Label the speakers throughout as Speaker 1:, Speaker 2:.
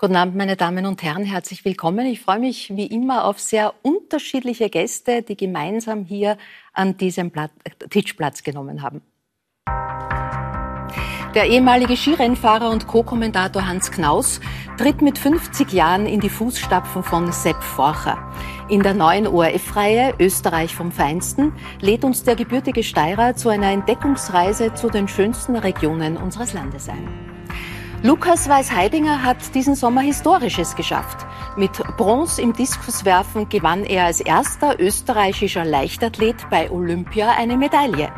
Speaker 1: Guten Abend, meine Damen und Herren, herzlich willkommen. Ich freue mich wie immer auf sehr unterschiedliche Gäste, die gemeinsam hier an diesem Tisch Platz genommen haben. Der ehemalige Skirennfahrer und Co-Kommentator Hans Knaus tritt mit 50 Jahren in die Fußstapfen von Sepp Forcher. In der neuen ORF-Reihe Österreich vom Feinsten lädt uns der gebürtige Steirer zu einer Entdeckungsreise zu den schönsten Regionen unseres Landes ein. Lukas Weiß-Heidinger hat diesen Sommer Historisches geschafft. Mit Bronze im Diskuswerfen gewann er als erster österreichischer Leichtathlet bei Olympia eine Medaille.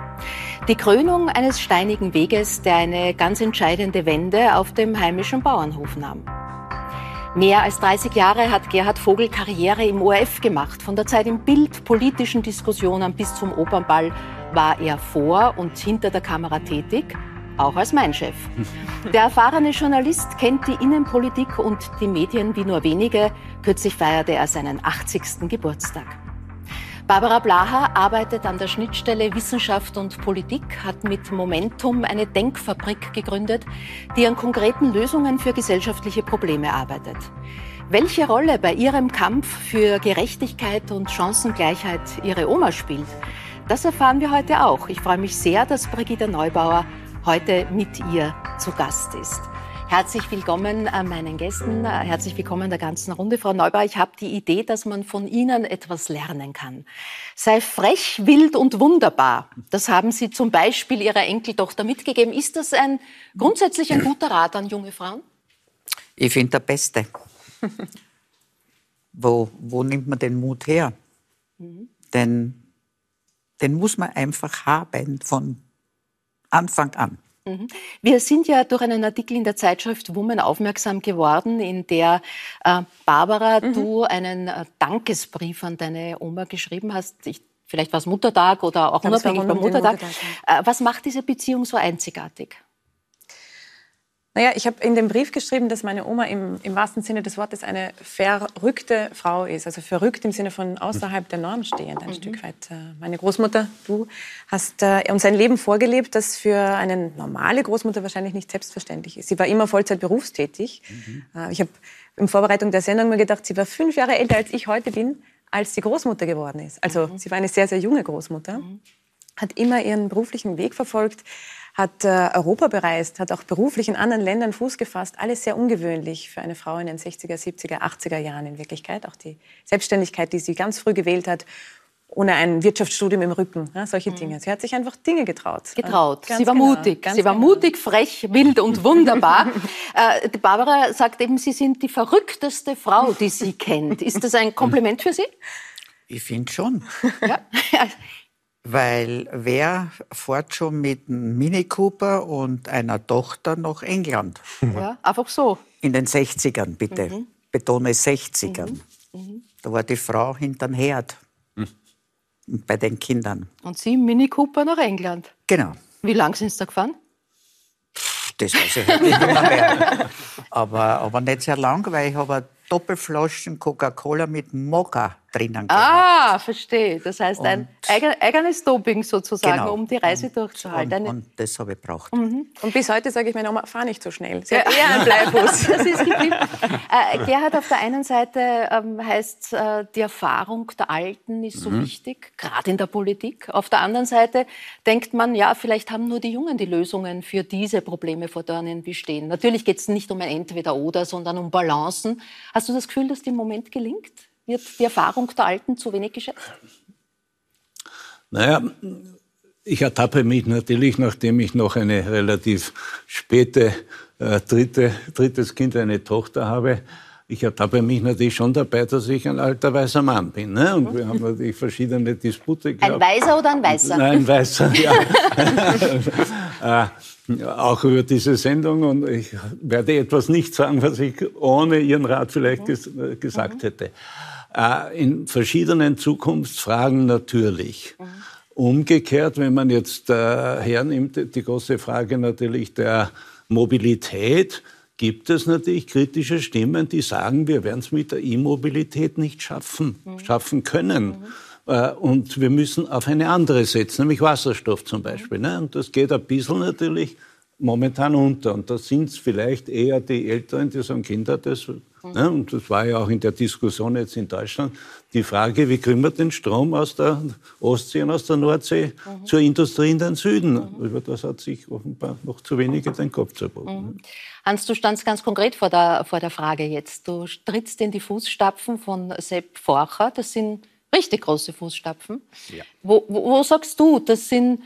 Speaker 1: Die Krönung eines steinigen Weges, der eine ganz entscheidende Wende auf dem heimischen Bauernhof nahm. Mehr als 30 Jahre hat Gerhard Vogel Karriere im ORF gemacht. Von der Zeit im Bild, politischen Diskussionen bis zum Opernball war er vor und hinter der Kamera tätig auch als mein Chef. Der erfahrene Journalist kennt die Innenpolitik und die Medien wie nur wenige. Kürzlich feierte er seinen 80. Geburtstag. Barbara Blaha arbeitet an der Schnittstelle Wissenschaft und Politik, hat mit Momentum eine Denkfabrik gegründet, die an konkreten Lösungen für gesellschaftliche Probleme arbeitet. Welche Rolle bei ihrem Kampf für Gerechtigkeit und Chancengleichheit ihre Oma spielt, das erfahren wir heute auch. Ich freue mich sehr, dass Brigitte Neubauer heute mit ihr zu Gast ist. Herzlich willkommen äh, meinen Gästen, äh, herzlich willkommen der ganzen Runde. Frau Neubauer, ich habe die Idee, dass man von Ihnen etwas lernen kann. Sei frech, wild und wunderbar. Das haben Sie zum Beispiel Ihrer Enkeltochter mitgegeben. Ist das ein grundsätzlich ein guter Rat an junge Frauen?
Speaker 2: Ich finde der Beste. wo, wo nimmt man den Mut her? Mhm. Den, den muss man einfach haben von Anfang an.
Speaker 1: Mhm. Wir sind ja durch einen Artikel in der Zeitschrift Woman aufmerksam geworden, in der äh, Barbara, mhm. du einen äh, Dankesbrief an deine Oma geschrieben hast. Ich, vielleicht war es Muttertag oder auch unabhängig beim Muttertag. Muttertag äh, was macht diese Beziehung so einzigartig?
Speaker 3: Naja, ich habe in dem Brief geschrieben, dass meine Oma im, im wahrsten Sinne des Wortes eine verrückte Frau ist. Also verrückt im Sinne von außerhalb der Norm stehend, ein mhm. Stück weit. Äh, meine Großmutter, du, hast äh, uns ein Leben vorgelebt, das für eine normale Großmutter wahrscheinlich nicht selbstverständlich ist. Sie war immer Vollzeit berufstätig. Mhm. Äh, ich habe in Vorbereitung der Sendung mir gedacht, sie war fünf Jahre älter, als ich heute bin, als sie Großmutter geworden ist. Also mhm. sie war eine sehr, sehr junge Großmutter, mhm. hat immer ihren beruflichen Weg verfolgt, hat äh, Europa bereist, hat auch beruflich in anderen Ländern Fuß gefasst. Alles sehr ungewöhnlich für eine Frau in den 60er, 70er, 80er Jahren in Wirklichkeit. Auch die Selbstständigkeit, die sie ganz früh gewählt hat, ohne ein Wirtschaftsstudium im Rücken, ja, solche mhm. Dinge. Sie hat sich einfach Dinge getraut.
Speaker 1: Getraut. sie war genau, mutig. Sie war genau. mutig, frech, wild und wunderbar. äh, die Barbara sagt eben, Sie sind die verrückteste Frau, die sie kennt. Ist das ein Kompliment für Sie?
Speaker 2: Ich finde schon. ja. Weil wer fährt schon mit einem Mini Cooper und einer Tochter nach England?
Speaker 1: Ja, einfach so.
Speaker 2: In den 60ern, bitte. Mhm. Betone 60ern. Mhm. Mhm. Da war die Frau hinterm Herd. Mhm. Bei den Kindern.
Speaker 1: Und Sie im Mini Cooper nach England?
Speaker 2: Genau.
Speaker 1: Wie lang sind Sie da gefahren?
Speaker 2: Das weiß ich halt nicht mehr. aber, aber nicht sehr lang, weil ich habe Doppelflaschen Coca-Cola mit Mokka drinnen
Speaker 1: gehabt. Ah, verstehe. Das heißt ein eigenes Doping sozusagen, genau. um die Reise und, durchzuhalten.
Speaker 2: Und, und das habe ich gebraucht. Mhm.
Speaker 3: Und bis heute sage ich meiner Oma, fahr nicht so schnell. Sie ja. hat eher einen Bleifuß.
Speaker 1: das ist geblieben. Äh, Gerhard, auf der einen Seite ähm, heißt, äh, die Erfahrung der Alten ist so mhm. wichtig, gerade in der Politik. Auf der anderen Seite denkt man, ja, vielleicht haben nur die Jungen die Lösungen für diese Probleme, vor denen wir stehen. Natürlich geht es nicht um ein Entweder-Oder, sondern um Balancen. Hast du das Gefühl, dass die im Moment gelingt? Wird die Erfahrung der Alten zu wenig geschätzt?
Speaker 4: Naja, ich ertappe mich natürlich, nachdem ich noch eine relativ späte äh, dritte, drittes Kind, eine Tochter habe, ich ertappe mich natürlich schon dabei, dass ich ein alter weißer Mann bin. Ne? Und wir haben natürlich verschiedene Dispute
Speaker 1: gehabt. Ein Weißer oder ein Weißer?
Speaker 4: Nein, ein Weißer, ja. äh, auch über diese Sendung. Und ich werde etwas nicht sagen, was ich ohne Ihren Rat vielleicht ges äh, gesagt mhm. hätte. Äh, in verschiedenen Zukunftsfragen natürlich. Mhm. Umgekehrt, wenn man jetzt äh, hernimmt, die große Frage natürlich der Mobilität, gibt es natürlich kritische Stimmen, die sagen, wir werden es mit der E-Mobilität nicht schaffen, mhm. schaffen können. Mhm. Äh, und wir müssen auf eine andere setzen, nämlich Wasserstoff zum Beispiel. Ne? Und das geht ein bisschen natürlich momentan unter. Und da sind es vielleicht eher die Älteren, die sagen, Kinder, das, mhm. ne? und das war ja auch in der Diskussion jetzt in Deutschland, die Frage, wie kriegen wir den Strom aus der Ostsee und aus der Nordsee mhm. zur Industrie in den Süden? Mhm. Über das hat sich offenbar noch zu wenige den Kopf zerbrochen. Mhm.
Speaker 1: Hans, du standst ganz konkret vor der, vor der Frage jetzt. Du trittst in die Fußstapfen von Sepp Forcher. Das sind richtig große Fußstapfen. Ja. Wo, wo, wo sagst du, das sind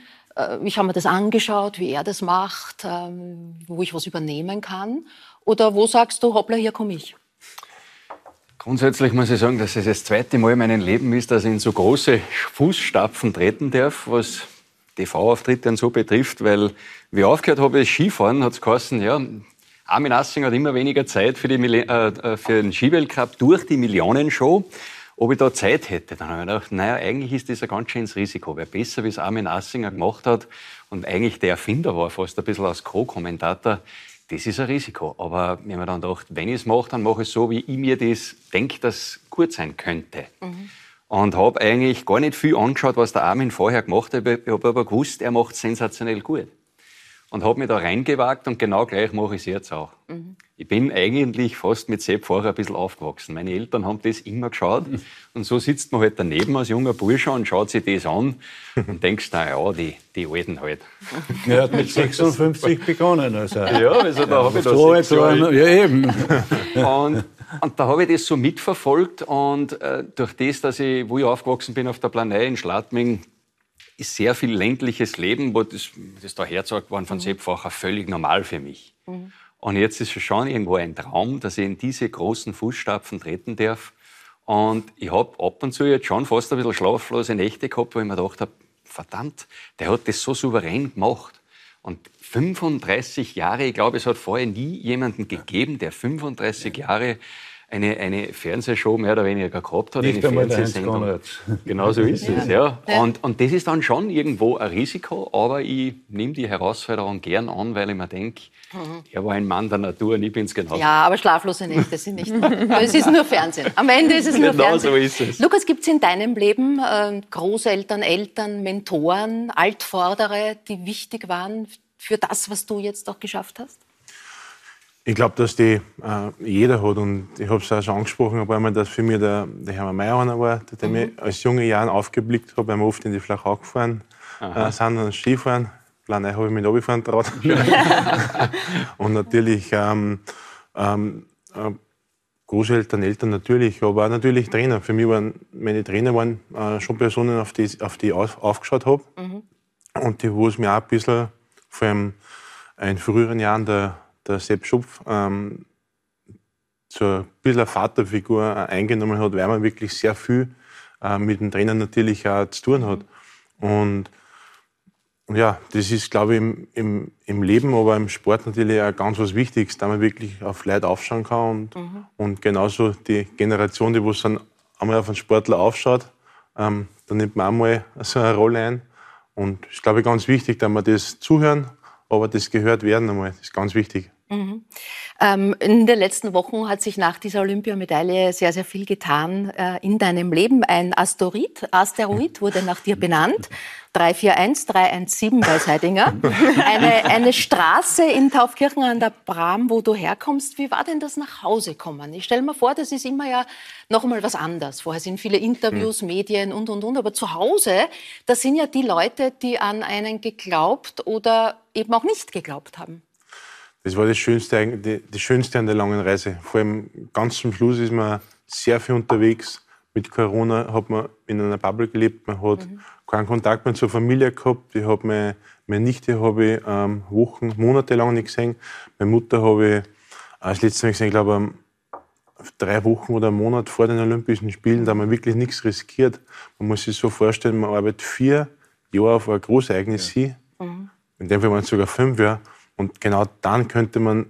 Speaker 1: ich habe mir das angeschaut, wie er das macht, ähm, wo ich was übernehmen kann? Oder wo sagst du, hoppla, hier komme ich?
Speaker 5: Grundsätzlich muss ich sagen, dass es das zweite Mal in meinem Leben ist, dass ich in so große Fußstapfen treten darf, was TV-Auftritte so betrifft, weil wie ich aufgehört habe, das Skifahren, hat es geheißen, ja, Armin Assing hat immer weniger Zeit für, die, äh, äh, für den Skiweltcup durch die Millionenshow ob ich da Zeit hätte. Dann habe ich gedacht, naja, eigentlich ist das ein ganz schönes Risiko. Wer besser, wie es Armin Assinger gemacht hat und eigentlich der Erfinder war, fast ein bisschen als Co-Kommentator, das ist ein Risiko. Aber wenn man dann gedacht, wenn ich es mache, dann mache ich es so, wie ich mir das denke, dass gut sein könnte. Mhm. Und habe eigentlich gar nicht viel angeschaut, was der Armin vorher gemacht hat. Ich habe aber gewusst, er macht sensationell gut und habe mich da reingewagt und genau gleich mache ich es jetzt auch. Mhm. Ich bin eigentlich fast mit Sepp vorher ein bisschen aufgewachsen. Meine Eltern haben das immer geschaut mhm. und so sitzt man halt daneben als junger Bursche und schaut sich das an und denkst, na ja, die, die Alten halt.
Speaker 4: Er hat mit 56 begonnen. Also.
Speaker 5: Ja, also da ja, habe ich das
Speaker 4: Jahre. Ja, eben.
Speaker 5: Und, und da habe ich das so mitverfolgt und äh, durch das, dass ich, wo ich aufgewachsen bin auf der Planei in Schladming, sehr viel ländliches Leben, wo das, das da hergezeigt worden von mhm. Sepp Facher, völlig normal für mich. Mhm. Und jetzt ist es schon irgendwo ein Traum, dass ich in diese großen Fußstapfen treten darf. Und ich habe ab und zu jetzt schon fast ein bisschen schlaflose Nächte gehabt, wo ich mir gedacht habe, verdammt, der hat das so souverän gemacht. Und 35 Jahre, ich glaube, es hat vorher nie jemanden gegeben, der 35 Jahre eine, eine Fernsehshow mehr oder weniger gehabt hat,
Speaker 4: Nicht eine Fernsehsendung.
Speaker 5: Genau so ist ja. es, ja. Und, und das ist dann schon irgendwo ein Risiko, aber ich nehme die Herausforderung gern an, weil ich mir denke, mhm. er war ein Mann der Natur und ich bin es genauso.
Speaker 1: Ja, aber schlaflose Nächte sind nicht. es ist nur Fernsehen. Am Ende ist es nur genau Fernsehen. so ist es. Lukas, gibt es in deinem Leben äh, Großeltern, Eltern, Mentoren, Altvordere, die wichtig waren für das, was du jetzt auch geschafft hast?
Speaker 6: Ich glaube, dass die äh, jeder hat und ich habe es auch schon angesprochen, aber einmal, dass für mich der, der Hermann Mayer einer war, der mhm. mich als junge Jahren aufgeblickt hat, weil wir oft in die Flachau gefahren äh, sind und Skifahren. Planei habe ich mit runtergefahren traut. und natürlich ähm, ähm, äh, Großeltern, Eltern natürlich, aber auch natürlich Trainer. Für mich waren meine Trainer waren äh, schon Personen, auf die, auf die ich auf, aufgeschaut habe mhm. und die, wo es mir auch ein bisschen, vor allem in früheren Jahren, der der Sepp Schupf ähm, so ein bisschen Vaterfigur äh, eingenommen hat, weil man wirklich sehr viel äh, mit dem Trainer natürlich auch zu tun hat. Und ja, das ist, glaube ich, im, im, im Leben, aber im Sport natürlich auch ganz was Wichtiges, da man wirklich auf Leute aufschauen kann und, mhm. und genauso die Generation, die was dann einmal auf einen Sportler aufschaut, ähm, da nimmt man auch mal so eine Rolle ein. Und es ist, glaube ich, ganz wichtig, dass wir das zuhören, aber das gehört werden einmal. Das ist ganz wichtig. Mhm.
Speaker 1: Ähm, in den letzten Wochen hat sich nach dieser Olympiamedaille sehr, sehr viel getan äh, in deinem Leben. Ein Asteroid, Asteroid wurde nach dir benannt. 341317 bei Seidinger. Eine, eine Straße in Taufkirchen an der Bram, wo du herkommst. Wie war denn das nach Hause kommen? Ich stelle mir vor, das ist immer ja noch einmal was anderes. Vorher sind viele Interviews, mhm. Medien und, und, und. Aber zu Hause, das sind ja die Leute, die an einen geglaubt oder eben auch nicht geglaubt haben.
Speaker 6: Das war das Schönste, das Schönste an der langen Reise. Vor allem ganz zum Schluss ist man sehr viel unterwegs. Mit Corona hat man in einer Bubble gelebt. Man hat mhm. keinen Kontakt mehr zur Familie gehabt. Ich habe meine, meine Nichte habe ich ähm, Wochen, Monate lang nicht gesehen. Meine Mutter habe ich als letztes Mal gesehen, ich glaube, drei Wochen oder einen Monat vor den Olympischen Spielen. Da wir wirklich nichts riskiert. Man muss sich so vorstellen, man arbeitet vier Jahre auf ein Großereignis ja. hin. Mhm. In dem Fall waren es sogar fünf Jahre. Und genau dann könnte man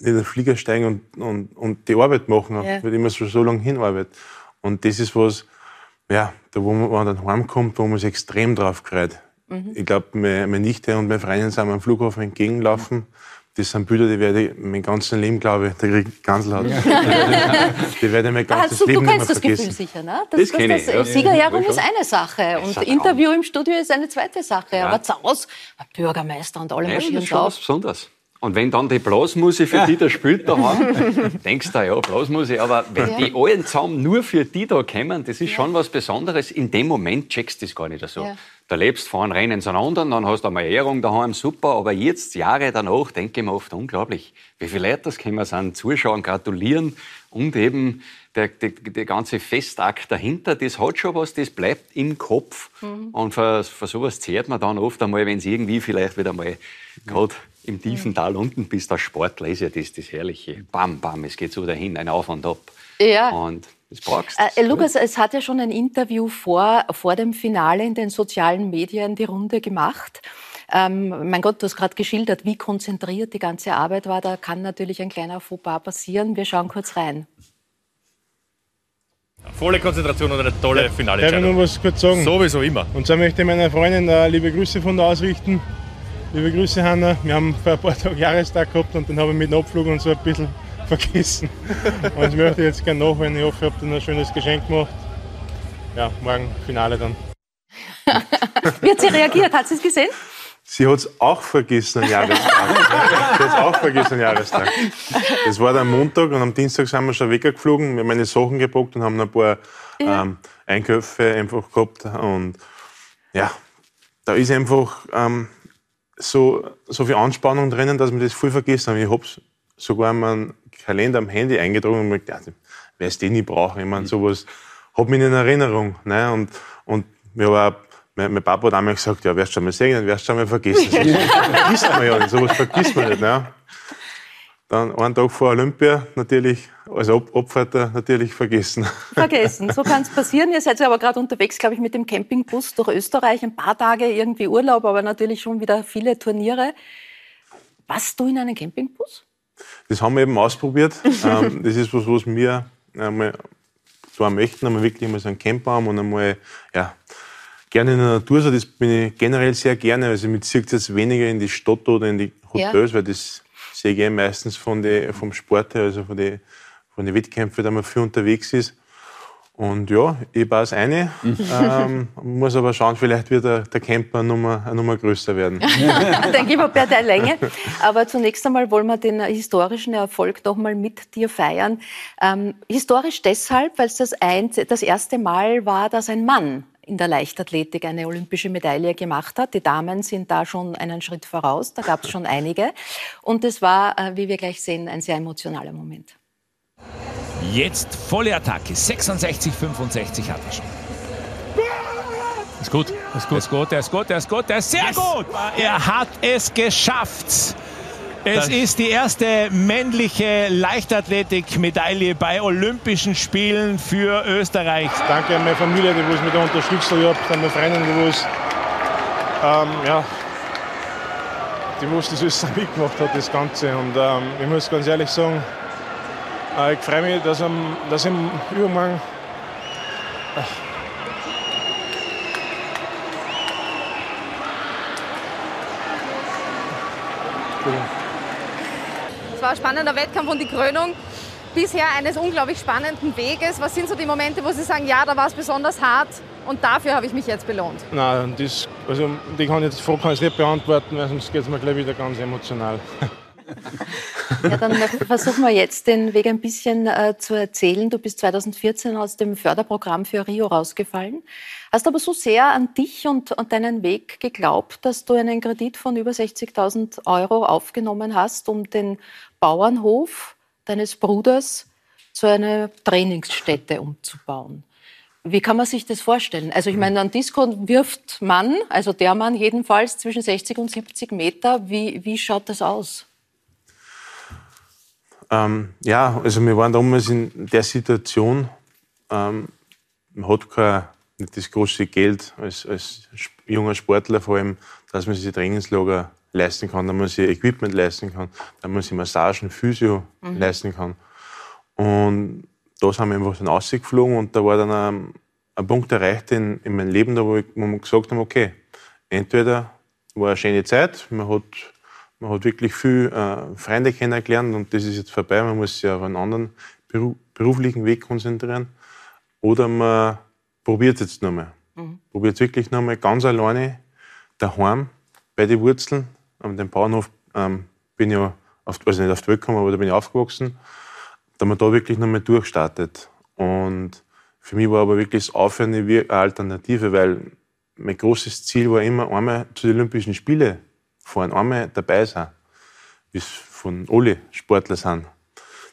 Speaker 6: in den Flieger steigen und, und, und die Arbeit machen, ja. weil man so, so lange hinarbeitet. Und das ist was, ja, da wo man, dann heimkommt, wo man sich extrem drauf freut. Mhm. Ich glaube, meine, meine Nichte und meine Freundin sind am Flughafen entgegengelaufen. Das sind Bilder, die werde ich mein ganzes Leben, glaube ich, der kriegt Ganselhaut. Ja. Die werde ich mein ganzes
Speaker 1: also,
Speaker 6: Leben
Speaker 1: nicht mehr vergessen. Du kennst das Gefühl sicher, ne?
Speaker 5: Das, das, das, das
Speaker 1: ja. Ist eine Sache und Interview im Studio ist eine zweite Sache. Ja. Aber Zaus, Bürgermeister und alle marschieren
Speaker 5: das ist schon was Besonderes. Und wenn dann die Blasmusik für die da spielt daheim, denkst du, ja, Blasmusik, aber wenn die allen zusammen nur für die da kommen, das ist schon was Besonderes. In dem Moment checkst du das gar nicht so. Ja. Da lebst fahren Rennen zu anderen, dann hast du einmal Ehrung daheim, super. Aber jetzt, Jahre danach, denke ich mir oft unglaublich, wie viele Leute das kommen sind, zuschauen, gratulieren und eben der, der, der, ganze Festakt dahinter, das hat schon was, das bleibt im Kopf. Mhm. Und für, für sowas zehrt man dann oft einmal, wenn es irgendwie vielleicht wieder mal gerade im tiefen Tal unten bist, als Sportler ist ja das das Herrliche. Bam, bam, es geht so dahin, ein Auf und Ab.
Speaker 1: Ja.
Speaker 5: Und das brauchst
Speaker 1: äh, Lukas, es hat ja schon ein Interview vor, vor dem Finale in den sozialen Medien die Runde gemacht. Ähm, mein Gott, du hast gerade geschildert, wie konzentriert die ganze Arbeit war. Da kann natürlich ein kleiner Fauxpas passieren. Wir schauen kurz rein.
Speaker 7: Volle Konzentration und eine tolle ja, Finale.
Speaker 6: Ich kann nur was kurz sagen.
Speaker 7: Sowieso immer.
Speaker 6: Und so möchte ich meiner Freundin äh, liebe Grüße von da ausrichten. Liebe Grüße, Hanna. Wir haben vor ein paar Tagen Jahrestag gehabt und dann habe ich mit dem Abflug und so ein bisschen vergessen. Und ich möchte jetzt gerne nachholen. Ich hoffe, ihr habt ein schönes Geschenk gemacht. Ja, morgen Finale dann.
Speaker 1: Wie hat sie reagiert? Hat sie es gesehen?
Speaker 6: Sie hat es auch vergessen, am Jahrestag. sie hat es auch vergessen, am Jahrestag. Das war dann Montag und am Dienstag sind wir schon weggeflogen. Wir haben meine Sachen gepackt und haben ein paar ähm, Einkäufe einfach gehabt. Und ja, da ist einfach ähm, so, so viel Anspannung drinnen, dass wir das voll vergessen haben. Ich habe sogar meinen Kalender am Handy eingetragen und mir gedacht, ja, wer es den nicht brauchen. Ich meine, sowas hat mich in Erinnerung. Ne? Und, und mir war mein, mein Papa hat einmal gesagt, ja, wirst du schon mal sehen, dann wirst du schon mal vergessen. Das vergisst man ja nicht, sowas vergisst man nicht. Ne? Dann einen Tag vor Olympia natürlich, als Abfahrter natürlich vergessen.
Speaker 1: Vergessen, so kann es passieren. Ihr seid ja aber gerade unterwegs, glaube ich, mit dem Campingbus durch Österreich. Ein paar Tage irgendwie Urlaub, aber natürlich schon wieder viele Turniere. Was du in einem Campingbus?
Speaker 6: Das haben wir eben ausprobiert. Ähm, das ist was, was wir einmal zwar möchten, einmal wirklich mal so einen Camper haben und einmal, ja, gerne in der Natur. So, das bin ich generell sehr gerne. Also, ich ziehe jetzt weniger in die Stadt oder in die Hotels, ja. weil das sehe ich meistens von die, vom Sport her, also von den von die Wettkämpfen, da man viel unterwegs ist. Und ja, ich baue es eine, ähm, muss aber schauen, vielleicht wird der, der Camper eine Nummer, eine Nummer größer werden.
Speaker 1: Denke ich mal bei der Länge. Aber zunächst einmal wollen wir den historischen Erfolg noch mal mit dir feiern. Ähm, historisch deshalb, weil es das, ein, das erste Mal war, dass ein Mann in der Leichtathletik eine olympische Medaille gemacht hat. Die Damen sind da schon einen Schritt voraus, da gab es schon einige. Und es war, äh, wie wir gleich sehen, ein sehr emotionaler Moment.
Speaker 8: Jetzt volle Attacke, 66, 65 hat er schon. Ist gut, ist gut, ist gut, der ist gut, der ist gut, der ist sehr yes. gut. Er hat es geschafft. Es ist die erste männliche Leichtathletik-Medaille bei Olympischen Spielen für Österreich.
Speaker 6: Danke an meine Familie, die mich da unterstützt hat, an meine Freundin, die was, ähm, ja, die das alles mitgemacht hat, das Ganze. Und ähm, ich muss ganz ehrlich sagen, äh, ich freue mich, dass, am, dass im Übermorgen äh,
Speaker 9: Es war ein spannender Wettkampf und die Krönung bisher eines unglaublich spannenden Weges. Was sind so die Momente, wo Sie sagen, ja, da war es besonders hart und dafür habe ich mich jetzt belohnt?
Speaker 6: Nein, das, also, die kann ich jetzt, ich nicht beantworten, weil sonst geht es mir gleich wieder ganz emotional.
Speaker 1: Ja, dann versuchen wir jetzt den Weg ein bisschen äh, zu erzählen. Du bist 2014 aus dem Förderprogramm für Rio rausgefallen, hast aber so sehr an dich und, und deinen Weg geglaubt, dass du einen Kredit von über 60.000 Euro aufgenommen hast, um den Bauernhof deines Bruders zu einer Trainingsstätte umzubauen. Wie kann man sich das vorstellen? Also ich meine, ein Disco wirft Mann, also der Mann jedenfalls zwischen 60 und 70 Meter. Wie, wie schaut das aus?
Speaker 6: Ähm, ja, also wir waren damals in der Situation, ähm, man hat kein, nicht das große Geld als, als junger Sportler vor allem, dass man sich Trainingslager leisten kann, dass man sich Equipment leisten kann, dass man sich Massagen, Physio mhm. leisten kann. Und da sind wir einfach dann rausgeflogen und da war dann ein, ein Punkt erreicht in, in meinem Leben, da wo, ich, wo wir gesagt haben, okay, entweder war eine schöne Zeit, man hat Man hat wirklich viel äh, Freunde kennengelernt und das ist jetzt vorbei. Man muss sich auf einen anderen beruflichen Weg konzentrieren. Oder man probiert es jetzt nochmal. Mhm. Probiert es wirklich nochmal ganz alleine daheim bei den Wurzeln. An dem Bauernhof ähm, bin ich ja, auf, also nicht auf die Welt gekommen, aber da bin ich aufgewachsen. Da man da wirklich nochmal durchstartet. Und für mich war aber wirklich das Aufhören eine Alternative, weil mein großes Ziel war immer, einmal zu den Olympischen Spielen fahren, einmal dabei sein, wie es von alle Sportler sind,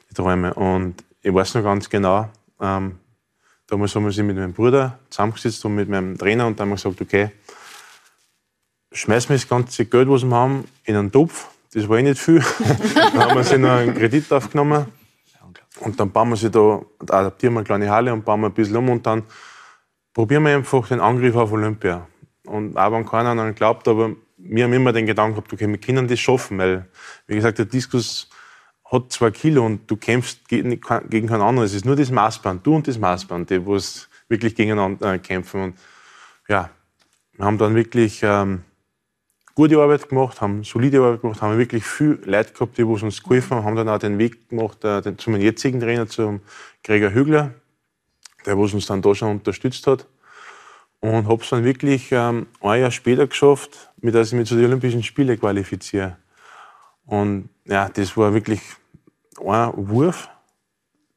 Speaker 6: die Träume. Und ich weiß noch ganz genau, ähm, damals haben wir sich mit meinem Bruder zusammengesetzt und mit meinem Trainer und dann haben wir gesagt, okay, schmeißen wir das ganze Geld, was wir haben, in einen Topf. Das war eh nicht viel. dann haben wir sich noch einen Kredit aufgenommen. Und dann bauen wir sie da, adaptieren wir eine kleine Halle und bauen wir ein bisschen um und dann probieren wir einfach den Angriff auf Olympia. Und auch wenn keiner an glaubt, aber wir haben immer den Gedanken gehabt, okay, wir können das schaffen, weil, wie gesagt, der Diskus hat zwei Kilo und du kämpfst gegen, gegen keinen anderen. Es ist nur das Maßband, du und das Maßband, die es wirklich gegeneinander äh, kämpfen. Und ja, wir haben dann wirklich ähm, gute Arbeit gemacht, haben solide Arbeit gemacht, haben wirklich viel Leute gehabt, die uns geholfen haben, haben dann auch den Weg gemacht äh, den, zu meinem jetzigen Trainer, zum Gregor Hügler, der uns dann da schon unterstützt hat. Und habe es dann wirklich ähm, ein Jahr später geschafft, mit dass ich mich zu den Olympischen Spielen qualifiziere. Und ja, das war wirklich ein Wurf,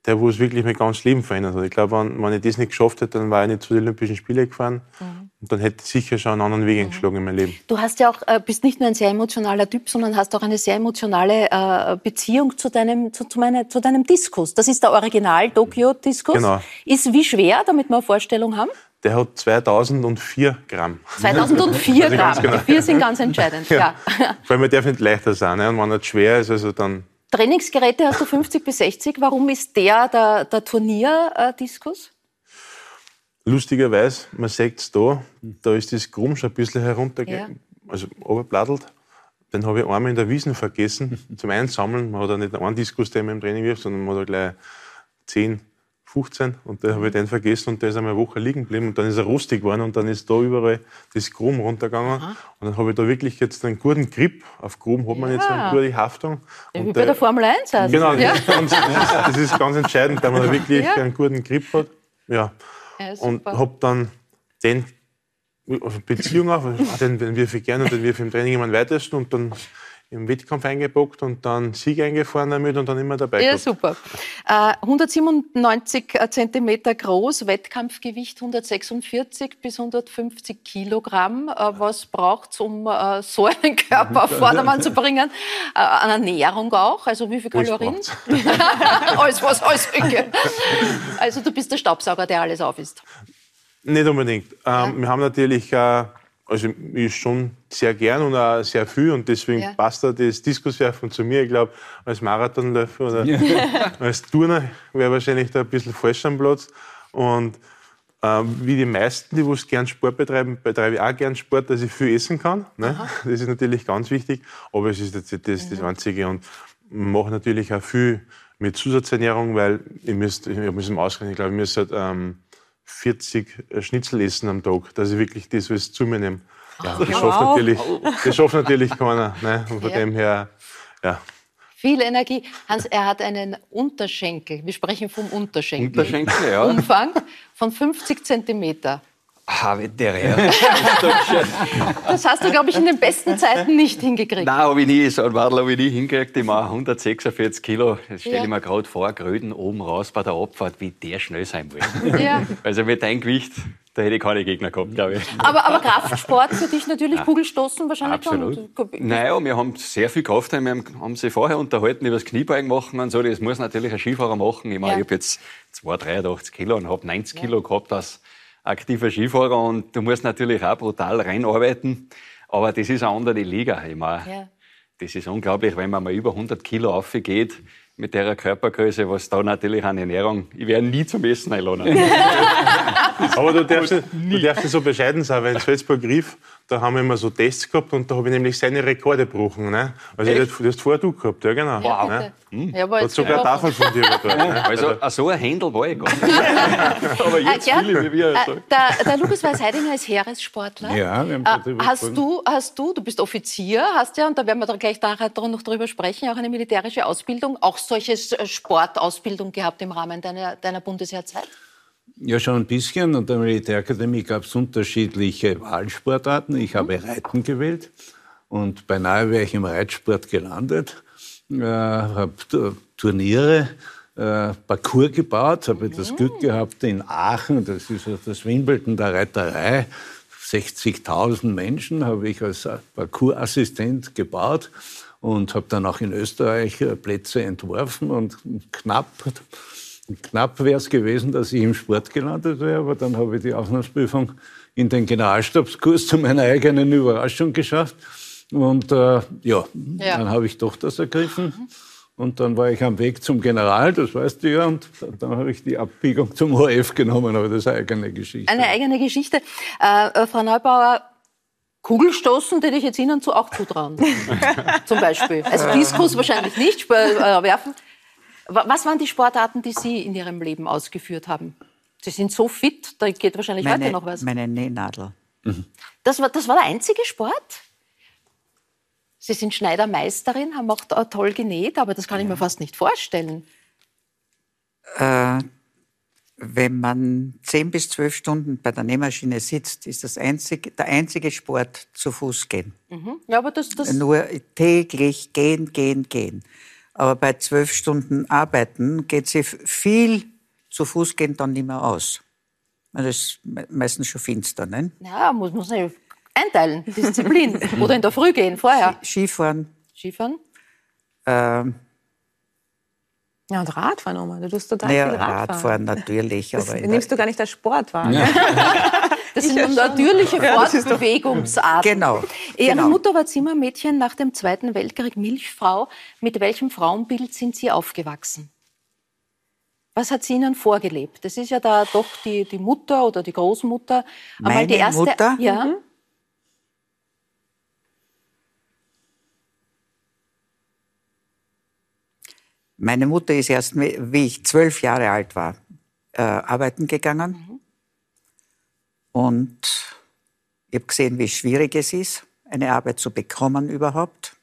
Speaker 6: der wo es wirklich mein ganzes Leben verändert hat. Ich glaube, wenn, wenn ich das nicht geschafft hätte, dann war ich nicht zu den Olympischen Spielen gefahren. Mhm. Und dann hätte ich sicher schon einen anderen Weg eingeschlagen mhm. in meinem Leben.
Speaker 1: Du hast ja auch, äh, bist nicht nur ein sehr emotionaler Typ, sondern hast auch eine sehr emotionale äh, Beziehung zu deinem, zu, zu, meine, zu deinem Diskus. Das ist der Original-Tokyo-Diskus. Genau. Ist wie schwer, damit wir eine Vorstellung haben?
Speaker 6: Der hat 2004 Gramm.
Speaker 1: 2004 also Gramm. Genau. Die vier sind ganz entscheidend. ja.
Speaker 6: ja. Vor allem, man darf nicht leichter sein. Ne? Und wenn er schwer ist, also dann.
Speaker 1: Trainingsgeräte hast du 50 bis 60. Warum ist der der, der Turnierdiskus?
Speaker 6: Lustigerweise, man sieht es da, da ist das Krumm schon ein bisschen herunterge... Ja. Also runtergeblattelt. Den habe ich einmal in der Wiesen vergessen zum Einsammeln. Man hat ja nicht einen Diskus, den man im Training wirft, sondern man hat gleich 10, 15 und da habe ich den vergessen und der ist einmal eine Woche liegen geblieben und dann ist er rustig geworden und dann ist da überall das Chrom runtergegangen Aha. und dann habe ich da wirklich jetzt einen guten Grip. Auf Chrom hat man ja. jetzt eine gute Haftung.
Speaker 1: Ja, wie bei der Formel 1
Speaker 6: also. Genau, ja. das, ist ganz, das, ist ganz, entscheidend, dass man da wirklich einen guten Grip hat. Ja. und habe dann den also Beziehung auf, den, den wirf ich gerne und den wirf ich im Training immer am weitesten und dann im Wettkampf eingepackt und dann Sieg eingefahren damit und dann immer dabei
Speaker 1: Ja, gehabt. super. Äh, 197 Zentimeter groß, Wettkampfgewicht 146 bis 150 Kilogramm. Äh, was braucht es, um äh, so einen Körper auf Vordermann zu bringen? Äh, an Ernährung auch? Also wie viel Kalorien? alles, was alles Also du bist der Staubsauger, der alles auf ist.
Speaker 6: Nicht unbedingt. Ähm, ja. Wir haben natürlich äh, also ich schon sehr gern und auch sehr viel und deswegen ja. passt da das Diskuswerfen zu mir. Ich glaube, als Marathonläufer oder ja. als Turner wäre wahrscheinlich da ein bisschen falsch am Platz. Und ähm, wie die meisten, die es gern Sport betreiben, betreibe ich auch gern Sport, dass ich viel essen kann. Ne? Das ist natürlich ganz wichtig, aber es ist jetzt das, das Einzige. Und mache natürlich auch viel mit Zusatzernährung, weil ich müsste, ich muss im Ausrechnen, ich glaube, ich müsste halt, ähm, 40 äh, Schnitzel essen am Tag, dass ich wirklich das alles zu mir nehme. Ja, das, schafft natürlich, das schafft natürlich keiner. Ne? Und von ja. dem her, ja.
Speaker 1: Viel Energie. Hans, er hat einen Unterschenkel. Wir sprechen vom Unterschenkel.
Speaker 5: Unterschenkel, ja.
Speaker 1: Umfang von 50 Zentimeter.
Speaker 5: Habe der
Speaker 1: Das hast du, glaube ich, in den besten Zeiten nicht hingekriegt.
Speaker 5: Nein, habe ich nie. So ein Wadl habe ich nie hingekriegt. Ich mache 146 Kilo. Das stelle ja. ich mir gerade vor, Gröden oben raus bei der Abfahrt, wie der schnell sein will. Ja. Also mit deinem Gewicht, da hätte ich keine Gegner gehabt, glaube ich.
Speaker 1: Aber, aber Kraftsport für dich natürlich, Kugelstoßen wahrscheinlich
Speaker 5: Absolut. schon. Naja, wir haben sehr viel Kraft. Wir haben sie vorher unterhalten über das Kniebeugen machen und so. Das muss natürlich ein Skifahrer machen. Ich meine, ja. ich habe jetzt 283 Kilo und habe 90 Kilo gehabt als aktiver Skifahrer und du musst natürlich auch brutal reinarbeiten. Aber das ist eine andere Liga. Ich meine, ja. Das ist unglaublich, wenn man mal über 100 Kilo aufgeht mit der Körpergröße, was da natürlich an Ernährung, ich werde nie zum Essen einladen.
Speaker 6: Aber du darfst, du darfst so bescheiden sein, weil in Salzburg Rief, da haben wir immer so Tests gehabt und da habe ich nämlich seine Rekorde gebrochen. Ne? Also Echt? du hast vorher du gehabt, ja genau. Wow. Ne? Hm. Ja, Hat sogar Tafel von dir dort. Ne?
Speaker 5: Also, also so ein Händel war ich gar nicht. aber jetzt äh,
Speaker 1: viele, wie wir äh, der, der Lukas Weiß-Heidinger ist Heeressportler.
Speaker 4: Ja, wir haben
Speaker 1: äh, hast du, hast du, du bist Offizier, hast ja, und da werden wir dann gleich nachher noch drüber sprechen, auch eine militärische Ausbildung, auch solche Sportausbildung gehabt im Rahmen deiner, deiner Bundesheerzeit?
Speaker 4: Ja, schon ein bisschen. An der Militärakademie gab es unterschiedliche Wahlsportarten. Ich habe Reiten gewählt. Und beinahe wäre ich im Reitsport gelandet. Äh, habe Turniere, äh, Parcours gebaut, habe das Glück gehabt in Aachen, das ist das Wimbledon der Reiterei, 60.000 Menschen habe ich als Parcoursassistent gebaut und habe dann auch in Österreich äh, Plätze entworfen und knapp, knapp wäre es gewesen, dass ich im Sport gelandet wäre, aber dann habe ich die Aufnahmeprüfung in den Generalstabskurs zu meiner eigenen Überraschung geschafft. Und äh, ja, ja, dann habe ich doch das ergriffen. Mhm. Und dann war ich am Weg zum General, das weißt du ja, und dann habe ich die Abbiegung zum ORF genommen, aber das ist eine eigene Geschichte.
Speaker 1: Eine eigene Geschichte. Äh, äh, Frau Neubauer, Kugelstoßen, den ich jetzt Ihnen zu auch zutrauen. Zum Beispiel. Also Diskus wahrscheinlich nicht, äh, werfen. Was waren die Sportarten, die Sie in Ihrem Leben ausgeführt haben? Sie sind so fit, da geht wahrscheinlich
Speaker 2: meine,
Speaker 1: heute noch was.
Speaker 2: Meine Nähnadel.
Speaker 1: Mhm. Das, war, das war der einzige Sport? Sie sind Schneidermeisterin, haben auch toll genäht, aber das kann ich mir fast nicht vorstellen.
Speaker 2: Äh, wenn man zehn bis zwölf Stunden bei der Nähmaschine sitzt, ist das einzige, der einzige Sport zu Fuß gehen.
Speaker 1: Mhm. Ja, aber das, das
Speaker 2: Nur täglich gehen, gehen, gehen. Aber bei zwölf Stunden Arbeiten geht sie viel zu Fuß gehen dann nicht mehr aus. Das ist meistens schon finster, ne?
Speaker 1: Ja, muss man einteilen, Disziplin. Oder in der Früh gehen, vorher.
Speaker 2: Skifahren.
Speaker 1: Skifahren?
Speaker 2: Ähm,
Speaker 3: ja, und Radfahren, Oma. Du tust total
Speaker 2: naja,
Speaker 3: viel Radfahren.
Speaker 2: Radfahren natürlich.
Speaker 3: Das aber nimmst du gar nicht als Sport wahr. Ja.
Speaker 1: das sind ja natürliche Fortbewegungsarten.
Speaker 2: Genau.
Speaker 1: Ihre
Speaker 2: genau.
Speaker 1: Mutter war Zimmermädchen nach dem Zweiten Weltkrieg, Milchfrau. Mit welchem Frauenbild sind Sie aufgewachsen? Was hat sie Ihnen vorgelebt? Das ist ja da doch die, die Mutter oder die Großmutter.
Speaker 2: Meine
Speaker 1: die erste,
Speaker 2: Mutter?
Speaker 1: Ja. Mhm.
Speaker 2: Meine Mutter ist erst, wie ich zwölf Jahre alt war, äh, arbeiten gegangen. Mhm. Und ich habe gesehen, wie schwierig es ist, eine Arbeit zu bekommen überhaupt.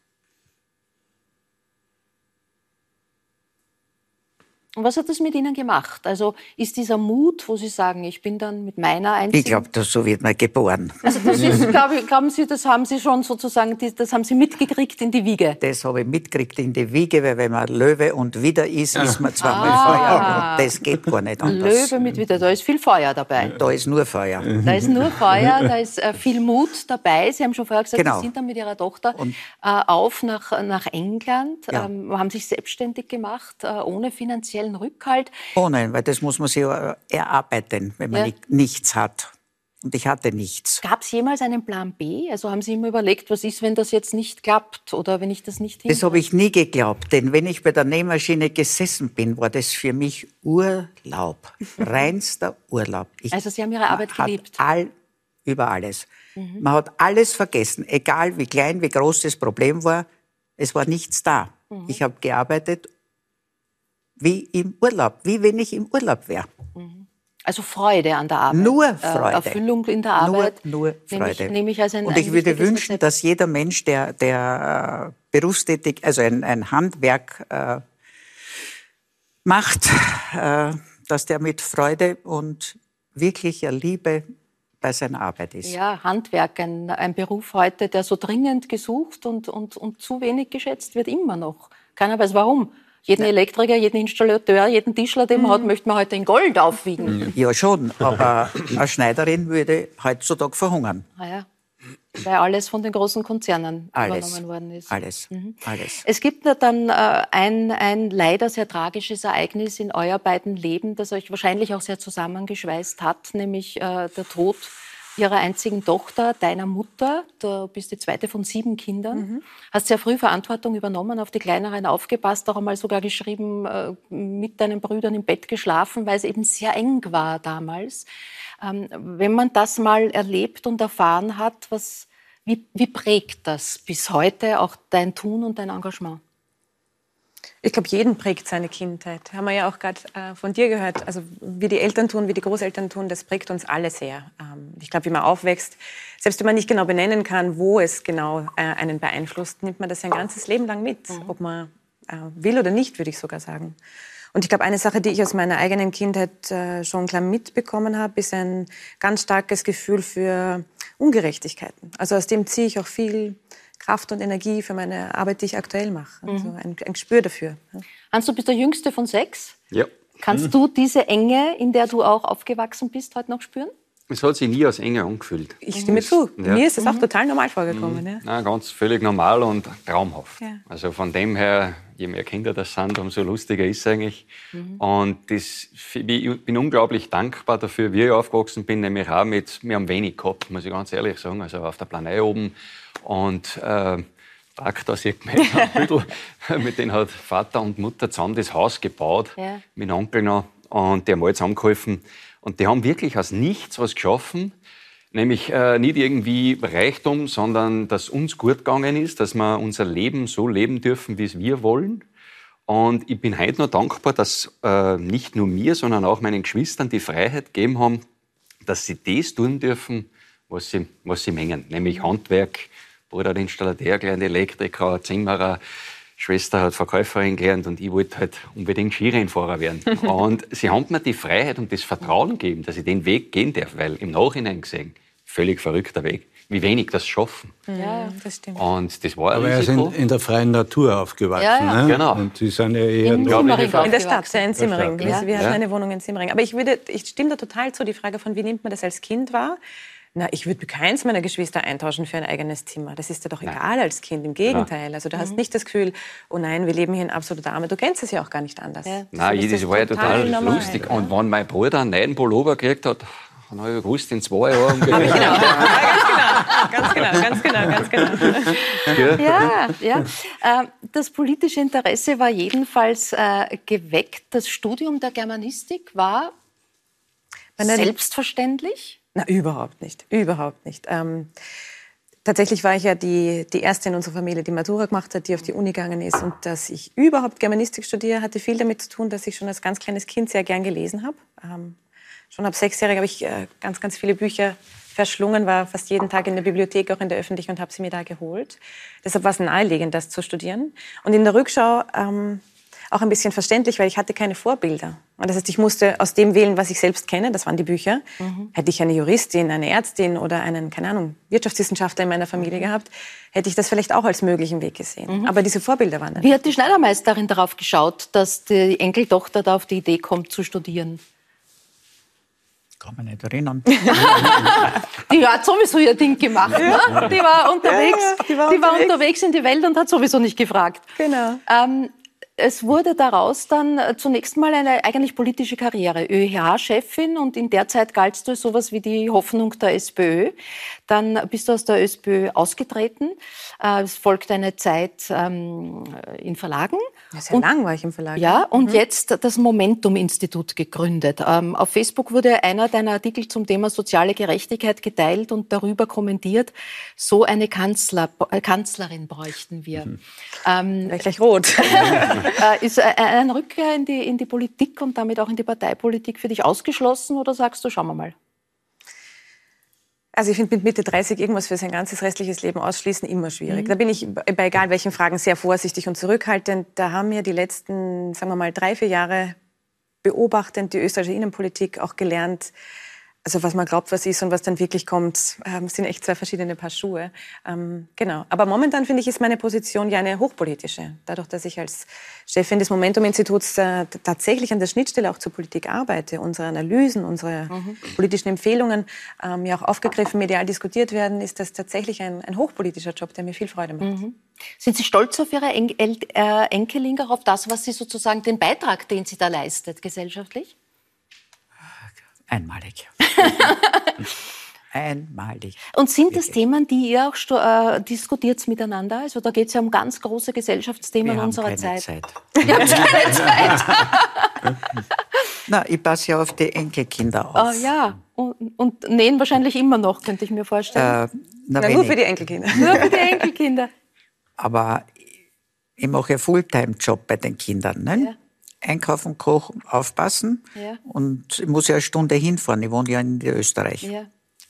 Speaker 1: Und was hat das mit Ihnen gemacht? Also ist dieser Mut, wo Sie sagen, ich bin dann mit meiner einzigen...
Speaker 2: Ich glaube, so wird man geboren.
Speaker 1: Also das ist, glaub ich, glauben Sie, das haben Sie schon sozusagen, das haben Sie mitgekriegt in die Wiege?
Speaker 2: Das habe ich mitgekriegt in die Wiege, weil wenn man Löwe und Widder ist, ist man zweimal ah. Feuer. Und das geht gar nicht anders.
Speaker 1: Löwe mit Widder, da ist viel Feuer dabei.
Speaker 2: Da ist nur Feuer.
Speaker 1: Da ist nur Feuer, da ist äh, viel Mut dabei. Sie haben schon vorher gesagt, genau. Sie sind dann mit Ihrer Tochter äh, auf nach, nach England, ja. ähm, haben sich selbstständig gemacht, äh, ohne finanziell finanziellen Rückhalt.
Speaker 2: Ohne, weil das muss man sich erarbeiten, wenn man ja. nichts hat. Und ich hatte nichts.
Speaker 1: Gab es jemals einen Plan B? Also haben Sie immer überlegt, was ist, wenn das jetzt nicht klappt oder wenn ich das nicht
Speaker 2: hinkriege? Das habe ich nie geglaubt, denn wenn ich bei der Nähmaschine gesessen bin, war das für mich Urlaub, reinster Urlaub.
Speaker 1: Ich also Sie haben Ihre Arbeit geliebt?
Speaker 2: All, über alles. Mhm. Man hat alles vergessen, egal wie klein, wie groß das Problem war, es war nichts da. Mhm. Ich habe gearbeitet wie im Urlaub, wie wenn ich im Urlaub wäre.
Speaker 1: Mhm. Also Freude an der Arbeit.
Speaker 2: Nur äh, Freude.
Speaker 1: Erfüllung in der Arbeit.
Speaker 2: Nur, nur Freude. Nehme
Speaker 1: ich, nehme ich als ein,
Speaker 2: Und ich würde wünschen,
Speaker 1: Rezept.
Speaker 2: dass jeder Mensch, der, der äh, berufstätig, also ein, ein Handwerk äh, macht, äh, dass der mit Freude und wirklicher Liebe bei seiner Arbeit ist.
Speaker 1: Ja, Handwerk, ein, ein Beruf heute, der so dringend gesucht und, und, und zu wenig geschätzt wird, immer noch. Keiner weiß warum. Jeden ja. Elektriker, jeden Installateur, jeden Tischler, den man hat, mhm. möchte man heute in Gold aufwiegen.
Speaker 2: Ja, schon. Aber eine Schneiderin würde heutzutage verhungern.
Speaker 1: Ah ja. Weil alles von den großen Konzernen
Speaker 2: alles,
Speaker 1: übernommen worden ist.
Speaker 2: Alles, mhm. alles.
Speaker 1: Es gibt dann äh, ein, ein leider sehr tragisches Ereignis in euer beiden Leben, das euch wahrscheinlich auch sehr zusammengeschweißt hat, nämlich äh, der Tod ihrer einzigen Tochter, deiner Mutter. Du bist die zweite von sieben Kindern. Mhm. Hast sehr früh Verantwortung übernommen, auf die Kleineren aufgepasst, auch einmal sogar geschrieben, äh, mit deinen Brüdern im Bett geschlafen, weil es eben sehr eng war damals. Ähm, wenn man das mal erlebt und erfahren hat, was, wie, wie prägt das bis heute auch dein Tun und dein Engagement?
Speaker 3: Ich glaube, jeden prägt seine Kindheit. Haben wir ja auch gerade äh, von dir gehört. Also wie die Eltern tun, wie die Großeltern tun, das prägt uns alle sehr. Ähm, ich glaube, wie man aufwächst, selbst wenn man nicht genau benennen kann, wo es genau äh, einen beeinflusst, nimmt man das sein ganzes Leben lang mit, mhm. ob man äh, will oder nicht, würde ich sogar sagen. Und ich glaube, eine Sache, die ich aus meiner eigenen Kindheit äh, schon klar mitbekommen habe, ist ein ganz starkes Gefühl für Ungerechtigkeiten. Also aus dem ziehe ich auch viel Kraft und Energie für meine Arbeit, die ich aktuell mache. Also mhm. ein, ein Gespür dafür.
Speaker 1: Hans, du bist der Jüngste von sechs.
Speaker 5: Ja.
Speaker 1: Kannst mhm. du diese Enge, in der du auch aufgewachsen bist, heute noch spüren?
Speaker 5: Es hat sich nie als Enge angefühlt.
Speaker 3: Ich stimme das, zu. Ja. Mir ist es auch mhm. total normal vorgekommen. Mhm. Ja.
Speaker 5: Nein, ganz völlig normal und traumhaft. Ja. Also von dem her, je mehr Kinder das sind, umso lustiger ist es eigentlich. Mhm. Und das, ich bin unglaublich dankbar dafür, wie ich aufgewachsen bin, nämlich auch mit, wir haben wenig gehabt, muss ich ganz ehrlich sagen. Also auf der Planei oben und äh, Traktor sieht man mit denen hat Vater und Mutter zusammen das Haus gebaut, ja. mit dem Onkel noch, und die haben alle zusammengeholfen. Und die haben wirklich aus nichts was geschaffen, nämlich äh, nicht irgendwie Reichtum, sondern dass uns gut gegangen ist, dass wir unser Leben so leben dürfen, wie es wir wollen. Und ich bin heute noch dankbar, dass äh, nicht nur mir, sondern auch meinen Geschwistern die Freiheit gegeben haben, dass sie das tun dürfen, was sie, was sie mengen, nämlich Handwerk. Bruder hat Installateur gelernt, Elektriker, Zimmerer, Schwester hat Verkäuferin gelernt und ich wollte halt unbedingt Skirennfahrer werden. und sie haben mir die Freiheit und das Vertrauen gegeben, dass ich den Weg gehen darf, weil im Nachhinein gesehen, völlig verrückter Weg. Wie wenig das schaffen.
Speaker 3: Ja, das stimmt.
Speaker 5: Und das war
Speaker 4: Aber er ist in, in, der freien Natur aufgewachsen. Ja, ja.
Speaker 5: Ne? Genau.
Speaker 4: Und Sie sind ja eher
Speaker 3: in, in der Stadt, ja, in Simmering. Ja. Wir hatten eine Wohnung in Simmering. Aber ich, würde, ich stimme da total zu, die Frage von, wie nimmt man das als Kind wahr? Na, ich würde keins meiner Geschwister eintauschen für ein eigenes Zimmer. Das ist dir doch nein. egal als Kind. Im Gegenteil. Also du mhm. hast nicht das Gefühl, oh nein, wir leben hier in absoluter Arme. Du kennst es ja auch gar nicht anders. Ja.
Speaker 5: Nein, das war ja total normal. lustig. Ja. Und wenn mein Bruder einen neuen Pullover gekriegt hat, dann habe ich gewusst, in zwei Jahren.
Speaker 3: genau. ja, ganz genau, ganz genau, ganz genau, ganz
Speaker 1: genau. Ja, ja. Ähm, das politische Interesse war jedenfalls äh, geweckt. Das Studium der Germanistik war selbstverständlich?
Speaker 3: Na, überhaupt nicht. Überhaupt nicht. Ähm, tatsächlich war ich ja die, die erste in unserer Familie, die Matura gemacht hat, die auf die Uni gegangen ist. Und dass ich überhaupt Germanistik studiere, hatte viel damit zu tun, dass ich schon als ganz kleines Kind sehr gern gelesen habe. Ähm, schon ab sechsjährig habe ich äh, ganz, ganz viele Bücher verschlungen, war fast jeden Tag in der Bibliothek, auch in der öffentlichen und habe sie mir da geholt. Deshalb war es naheliegend, das zu studieren. Und in der Rückschau ähm, auch ein bisschen verständlich, weil ich hatte keine Vorbilder. Das heißt, ich musste aus dem wählen, was ich selbst kenne, das waren die Bücher. Mhm. Hätte ich eine Juristin, eine Ärztin oder einen, keine Ahnung, Wirtschaftswissenschaftler in meiner Familie mhm. gehabt, hätte ich das vielleicht auch als möglichen Weg gesehen. Mhm. Aber diese Vorbilder waren dann.
Speaker 1: Wie hat die Schneidermeisterin darauf geschaut, dass die Enkeltochter da auf die Idee kommt, zu studieren?
Speaker 2: Kann man nicht erinnern.
Speaker 1: die hat sowieso ihr Ding gemacht. Ne? Die war unterwegs, ja, die war, die war unterwegs in die Welt und hat sowieso nicht gefragt.
Speaker 3: Genau.
Speaker 1: Ähm, es wurde daraus dann äh, zunächst mal eine eigentlich politische Karriere. ÖH-Chefin und in der Zeit galtst du sowas wie die Hoffnung der SPÖ. Dann bist du aus der SPÖ ausgetreten. Äh, es folgte eine Zeit ähm, in Verlagen.
Speaker 3: Ja, sehr und, lang war ich im Verlag.
Speaker 1: Ja, und mhm. jetzt das Momentum-Institut gegründet. Ähm, auf Facebook wurde einer deiner Artikel zum Thema soziale Gerechtigkeit geteilt und darüber kommentiert, so eine Kanzler, äh, Kanzlerin bräuchten wir. Mhm.
Speaker 3: Ähm, gleich rot.
Speaker 1: Äh, ist eine Rückkehr in die, in die Politik und damit auch in die Parteipolitik für dich ausgeschlossen oder sagst du, schauen wir mal?
Speaker 3: Also ich finde mit Mitte 30 irgendwas für sein ganzes restliches Leben ausschließen immer schwierig. Mhm. Da bin ich bei egal welchen Fragen sehr vorsichtig und zurückhaltend. Da haben mir die letzten, sagen wir mal, drei, vier Jahre beobachtend die österreichische Innenpolitik auch gelernt, also was man glaubt, was ist und was dann wirklich kommt, ähm, sind echt zwei verschiedene Paar Schuhe. Ähm, genau. Aber momentan finde ich, ist meine Position ja eine hochpolitische. Dadurch, dass ich als Chefin des Momentum-Instituts äh, tatsächlich an der Schnittstelle auch zur Politik arbeite, unsere Analysen, unsere mhm. politischen Empfehlungen ähm, ja auch aufgegriffen, medial diskutiert werden, ist das tatsächlich ein, ein hochpolitischer Job, der mir viel Freude macht. Mhm.
Speaker 1: Sind Sie stolz auf Ihre en El äh, Enkelin, auf das, was Sie sozusagen, den Beitrag, den sie da leistet, gesellschaftlich?
Speaker 2: Einmalig. Einmalig.
Speaker 1: Und sind das Themen, die ihr auch äh, diskutiert miteinander? Also da geht es ja um ganz große Gesellschaftsthemen
Speaker 2: Wir
Speaker 1: unserer
Speaker 2: haben keine
Speaker 1: Zeit.
Speaker 2: Zeit.
Speaker 1: Ihr habt keine Zeit.
Speaker 2: Na, ich passe ja auf die Enkelkinder auf.
Speaker 1: Ah, ja, und, und nähen wahrscheinlich immer noch, könnte ich mir vorstellen.
Speaker 2: Äh, na,
Speaker 3: Na, nur für die Enkelkinder.
Speaker 1: Nur für die Enkelkinder.
Speaker 2: Aber ich mache einen Fulltime-Job bei den Kindern. Ne?
Speaker 1: Ja.
Speaker 2: Einkaufen, kochen, aufpassen.
Speaker 1: Ja.
Speaker 2: Und ich muss ja eine Stunde hinfahren. Ich wohne ja in Österreich.
Speaker 1: Ja.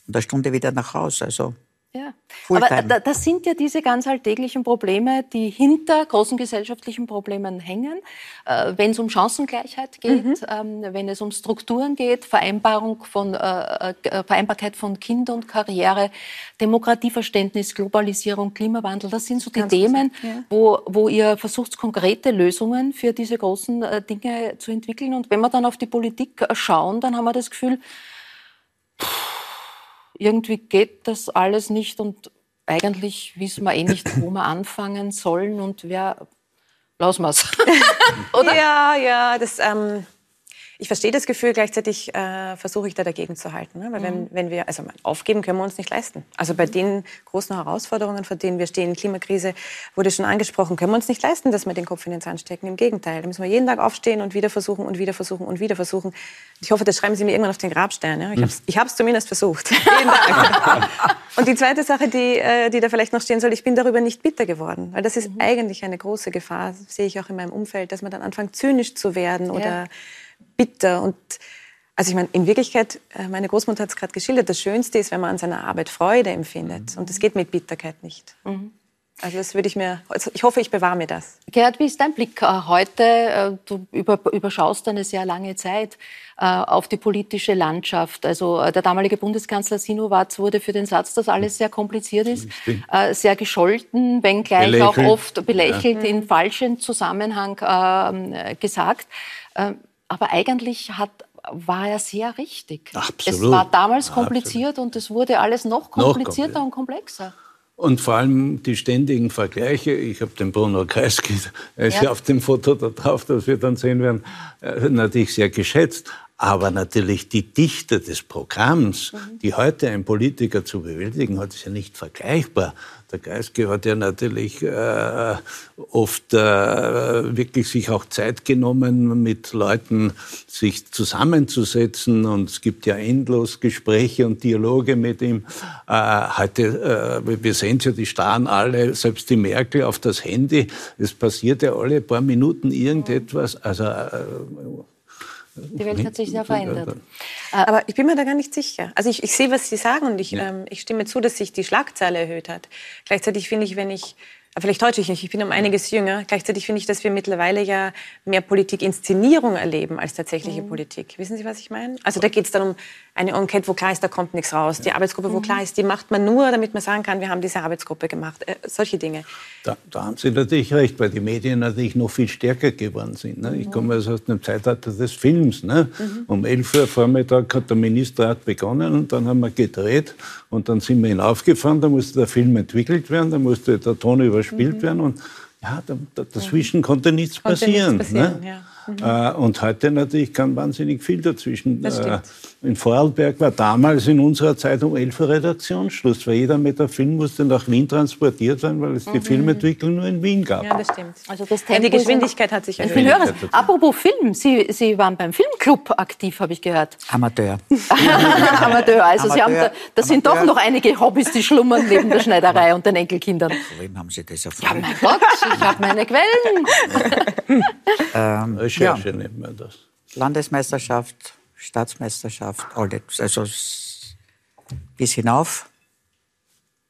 Speaker 2: Und eine Stunde wieder nach Hause. Also
Speaker 1: Ja.
Speaker 2: Fulltime.
Speaker 1: Aber da, das sind ja diese ganz alltäglichen Probleme, die hinter großen gesellschaftlichen Problemen hängen. Äh, wenn es um Chancengleichheit geht, ähm, wenn es um Strukturen geht, Vereinbarung von, äh, äh, Vereinbarkeit von Kind und Karriere, Demokratieverständnis, Globalisierung, Klimawandel, das sind so die Themen, wo, wo ihr versucht, konkrete Lösungen für diese großen äh, Dinge zu entwickeln. Und wenn wir dann auf die Politik schauen, dann haben wir das Gefühl, irgendwie geht das alles nicht und eigentlich wissen wir eh nicht, wo wir anfangen sollen und wer. Lassen wir's.
Speaker 3: Ja, ja, das, ähm, ich verstehe das Gefühl, gleichzeitig äh, versuche ich da dagegen zu halten. Ne? Weil wenn, wenn wir, also aufgeben können wir uns nicht leisten. Also bei den großen Herausforderungen, vor denen wir stehen, Klimakrise wurde schon angesprochen, können wir uns nicht leisten, dass wir den Kopf in den Sand stecken. Im Gegenteil, da müssen wir jeden Tag aufstehen und wieder versuchen und wieder versuchen und wieder versuchen. Ich hoffe, das schreiben Sie mir irgendwann auf den Grabstein. Ja? Ich habe es ich hab's zumindest versucht. Jeden Tag. Und die zweite Sache, die, äh, die da vielleicht noch stehen soll, ich bin darüber nicht bitter geworden. Weil das ist eigentlich eine große Gefahr, sehe ich auch in meinem Umfeld, dass man dann anfängt, zynisch zu werden oder bitter. Und also ich meine, in Wirklichkeit, äh, meine Großmutter hat es gerade geschildert, das Schönste ist, wenn man an seiner Arbeit Freude empfindet. Und das geht mit Bitterkeit nicht. Also das würde ich mir, also ich hoffe, ich bewahre mir das.
Speaker 1: Gerhard, wie ist dein Blick äh, heute? Äh, Du über, überschaust eine sehr lange Zeit auf die politische Landschaft. Also der damalige Bundeskanzler Sinowatz wurde für den Satz, dass alles sehr kompliziert ist, äh, sehr gescholten, wenngleich auch
Speaker 4: Belächelt.
Speaker 1: oft belächelt, in falschen Zusammenhang ähm, äh, gesagt. Aber eigentlich hat, war er sehr richtig. Es
Speaker 4: Absolut.
Speaker 1: war damals
Speaker 4: Absolut.
Speaker 1: kompliziert und es wurde alles noch komplizierter
Speaker 4: komplizierter.
Speaker 1: und komplexer.
Speaker 4: Und vor allem die ständigen Vergleiche. Ich habe den Bruno Kreisky, er ist
Speaker 1: Ja.
Speaker 4: ja. auf dem Foto da drauf, das wir dann sehen werden, äh, natürlich sehr geschätzt. Aber natürlich die Dichte des Programms, die heute ein Politiker zu bewältigen hat, ist ja nicht vergleichbar. Der Kreisky hat ja natürlich äh, oft äh, wirklich sich auch Zeit genommen, mit Leuten sich zusammenzusetzen. Und es gibt ja endlos Gespräche und Dialoge mit ihm. Äh, heute, äh, wir sehen ja, die starren alle, selbst die Merkel, auf das Handy. Es passiert ja alle paar Minuten irgendetwas. Also äh,
Speaker 1: Die Welt hat sich sehr verändert.
Speaker 3: Aber ich bin mir da gar nicht sicher. Also ich, ich sehe, was Sie sagen und ich, ähm, ich stimme zu, dass sich die Schlagzeile erhöht hat. Gleichzeitig finde ich, wenn ich, äh, vielleicht täusche ich mich, ich bin um einiges jünger, gleichzeitig finde ich, dass wir mittlerweile ja mehr Politik-Inszenierung erleben als tatsächliche Politik. Wissen Sie, was ich meine? Also da geht es dann um eine Enquete, wo klar ist, da kommt nichts raus. Die Arbeitsgruppe, wo klar ist, die macht man nur, damit man sagen kann, wir haben diese Arbeitsgruppe gemacht. Äh, solche Dinge.
Speaker 4: Da, da haben Sie natürlich recht, weil die Medien natürlich noch viel stärker geworden sind. Ne? Ich komme also aus dem Zeitalter des Films. Ne? Um 11 Uhr Vormittag hat der Ministerrat begonnen und dann haben wir gedreht und dann sind wir hinaufgefahren, da musste der Film entwickelt werden, da musste der Ton überspielt werden und ja, da, da, dazwischen konnte nichts
Speaker 3: Konnte
Speaker 4: passieren.
Speaker 3: nichts passieren,
Speaker 4: ne?
Speaker 3: ja.
Speaker 4: Äh, und heute natürlich kann wahnsinnig viel dazwischen.
Speaker 3: Das
Speaker 4: Äh,
Speaker 3: stimmt.
Speaker 4: in Vorarlberg war damals in unserer Zeit um 11 Uhr Redaktionsschluss, weil jeder Meter Film musste nach Wien transportiert werden, weil es die Filmentwicklung nur in Wien gab.
Speaker 3: Ja, das stimmt.
Speaker 1: Also das
Speaker 3: Ja,
Speaker 1: Tempo
Speaker 3: die Geschwindigkeit hat sich
Speaker 1: Ich
Speaker 3: erhöht.
Speaker 1: Apropos Film, Sie, Sie waren beim Filmclub aktiv, habe ich gehört.
Speaker 2: Amateur.
Speaker 1: Amateur. Also Sie haben da,
Speaker 2: Amateur.
Speaker 1: das sind doch
Speaker 2: Amateur.
Speaker 1: noch einige Hobbys, die schlummern neben der Schneiderei und den Enkelkindern.
Speaker 2: Wem haben Sie das
Speaker 1: Ja,
Speaker 2: erfahren?
Speaker 1: mein Gott, ich habe meine Quellen.
Speaker 2: ähm,
Speaker 4: Recherche
Speaker 2: ja,
Speaker 4: nennt man das.
Speaker 2: Landesmeisterschaft, Staatsmeisterschaft, alles. Also bis hinauf.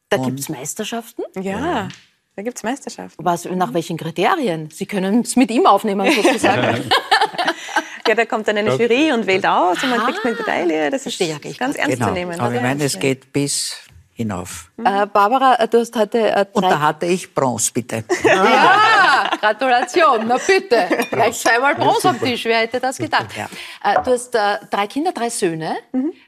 Speaker 1: Da gibt es Meisterschaften.
Speaker 3: Ja, da gibt es Meisterschaften.
Speaker 1: Was, nach welchen Kriterien? Sie können es mit ihm aufnehmen, sozusagen.
Speaker 3: Ja, da kommt dann eine Jury und wählt aus und man kriegt eine Medaille. Das ist
Speaker 1: ja
Speaker 3: ganz ernst
Speaker 2: Genau.
Speaker 3: zu nehmen.
Speaker 2: Aber ich meine, es geht bis hinauf.
Speaker 1: äh, Barbara, du hast heute äh,
Speaker 2: Und da hatte ich Bronze, bitte.
Speaker 1: Ja, Gratulation, na bitte. Gleich zweimal Bronze am Tisch, wer hätte das gedacht?
Speaker 2: Ja.
Speaker 1: Äh, Du hast äh, drei Kinder, drei Söhne.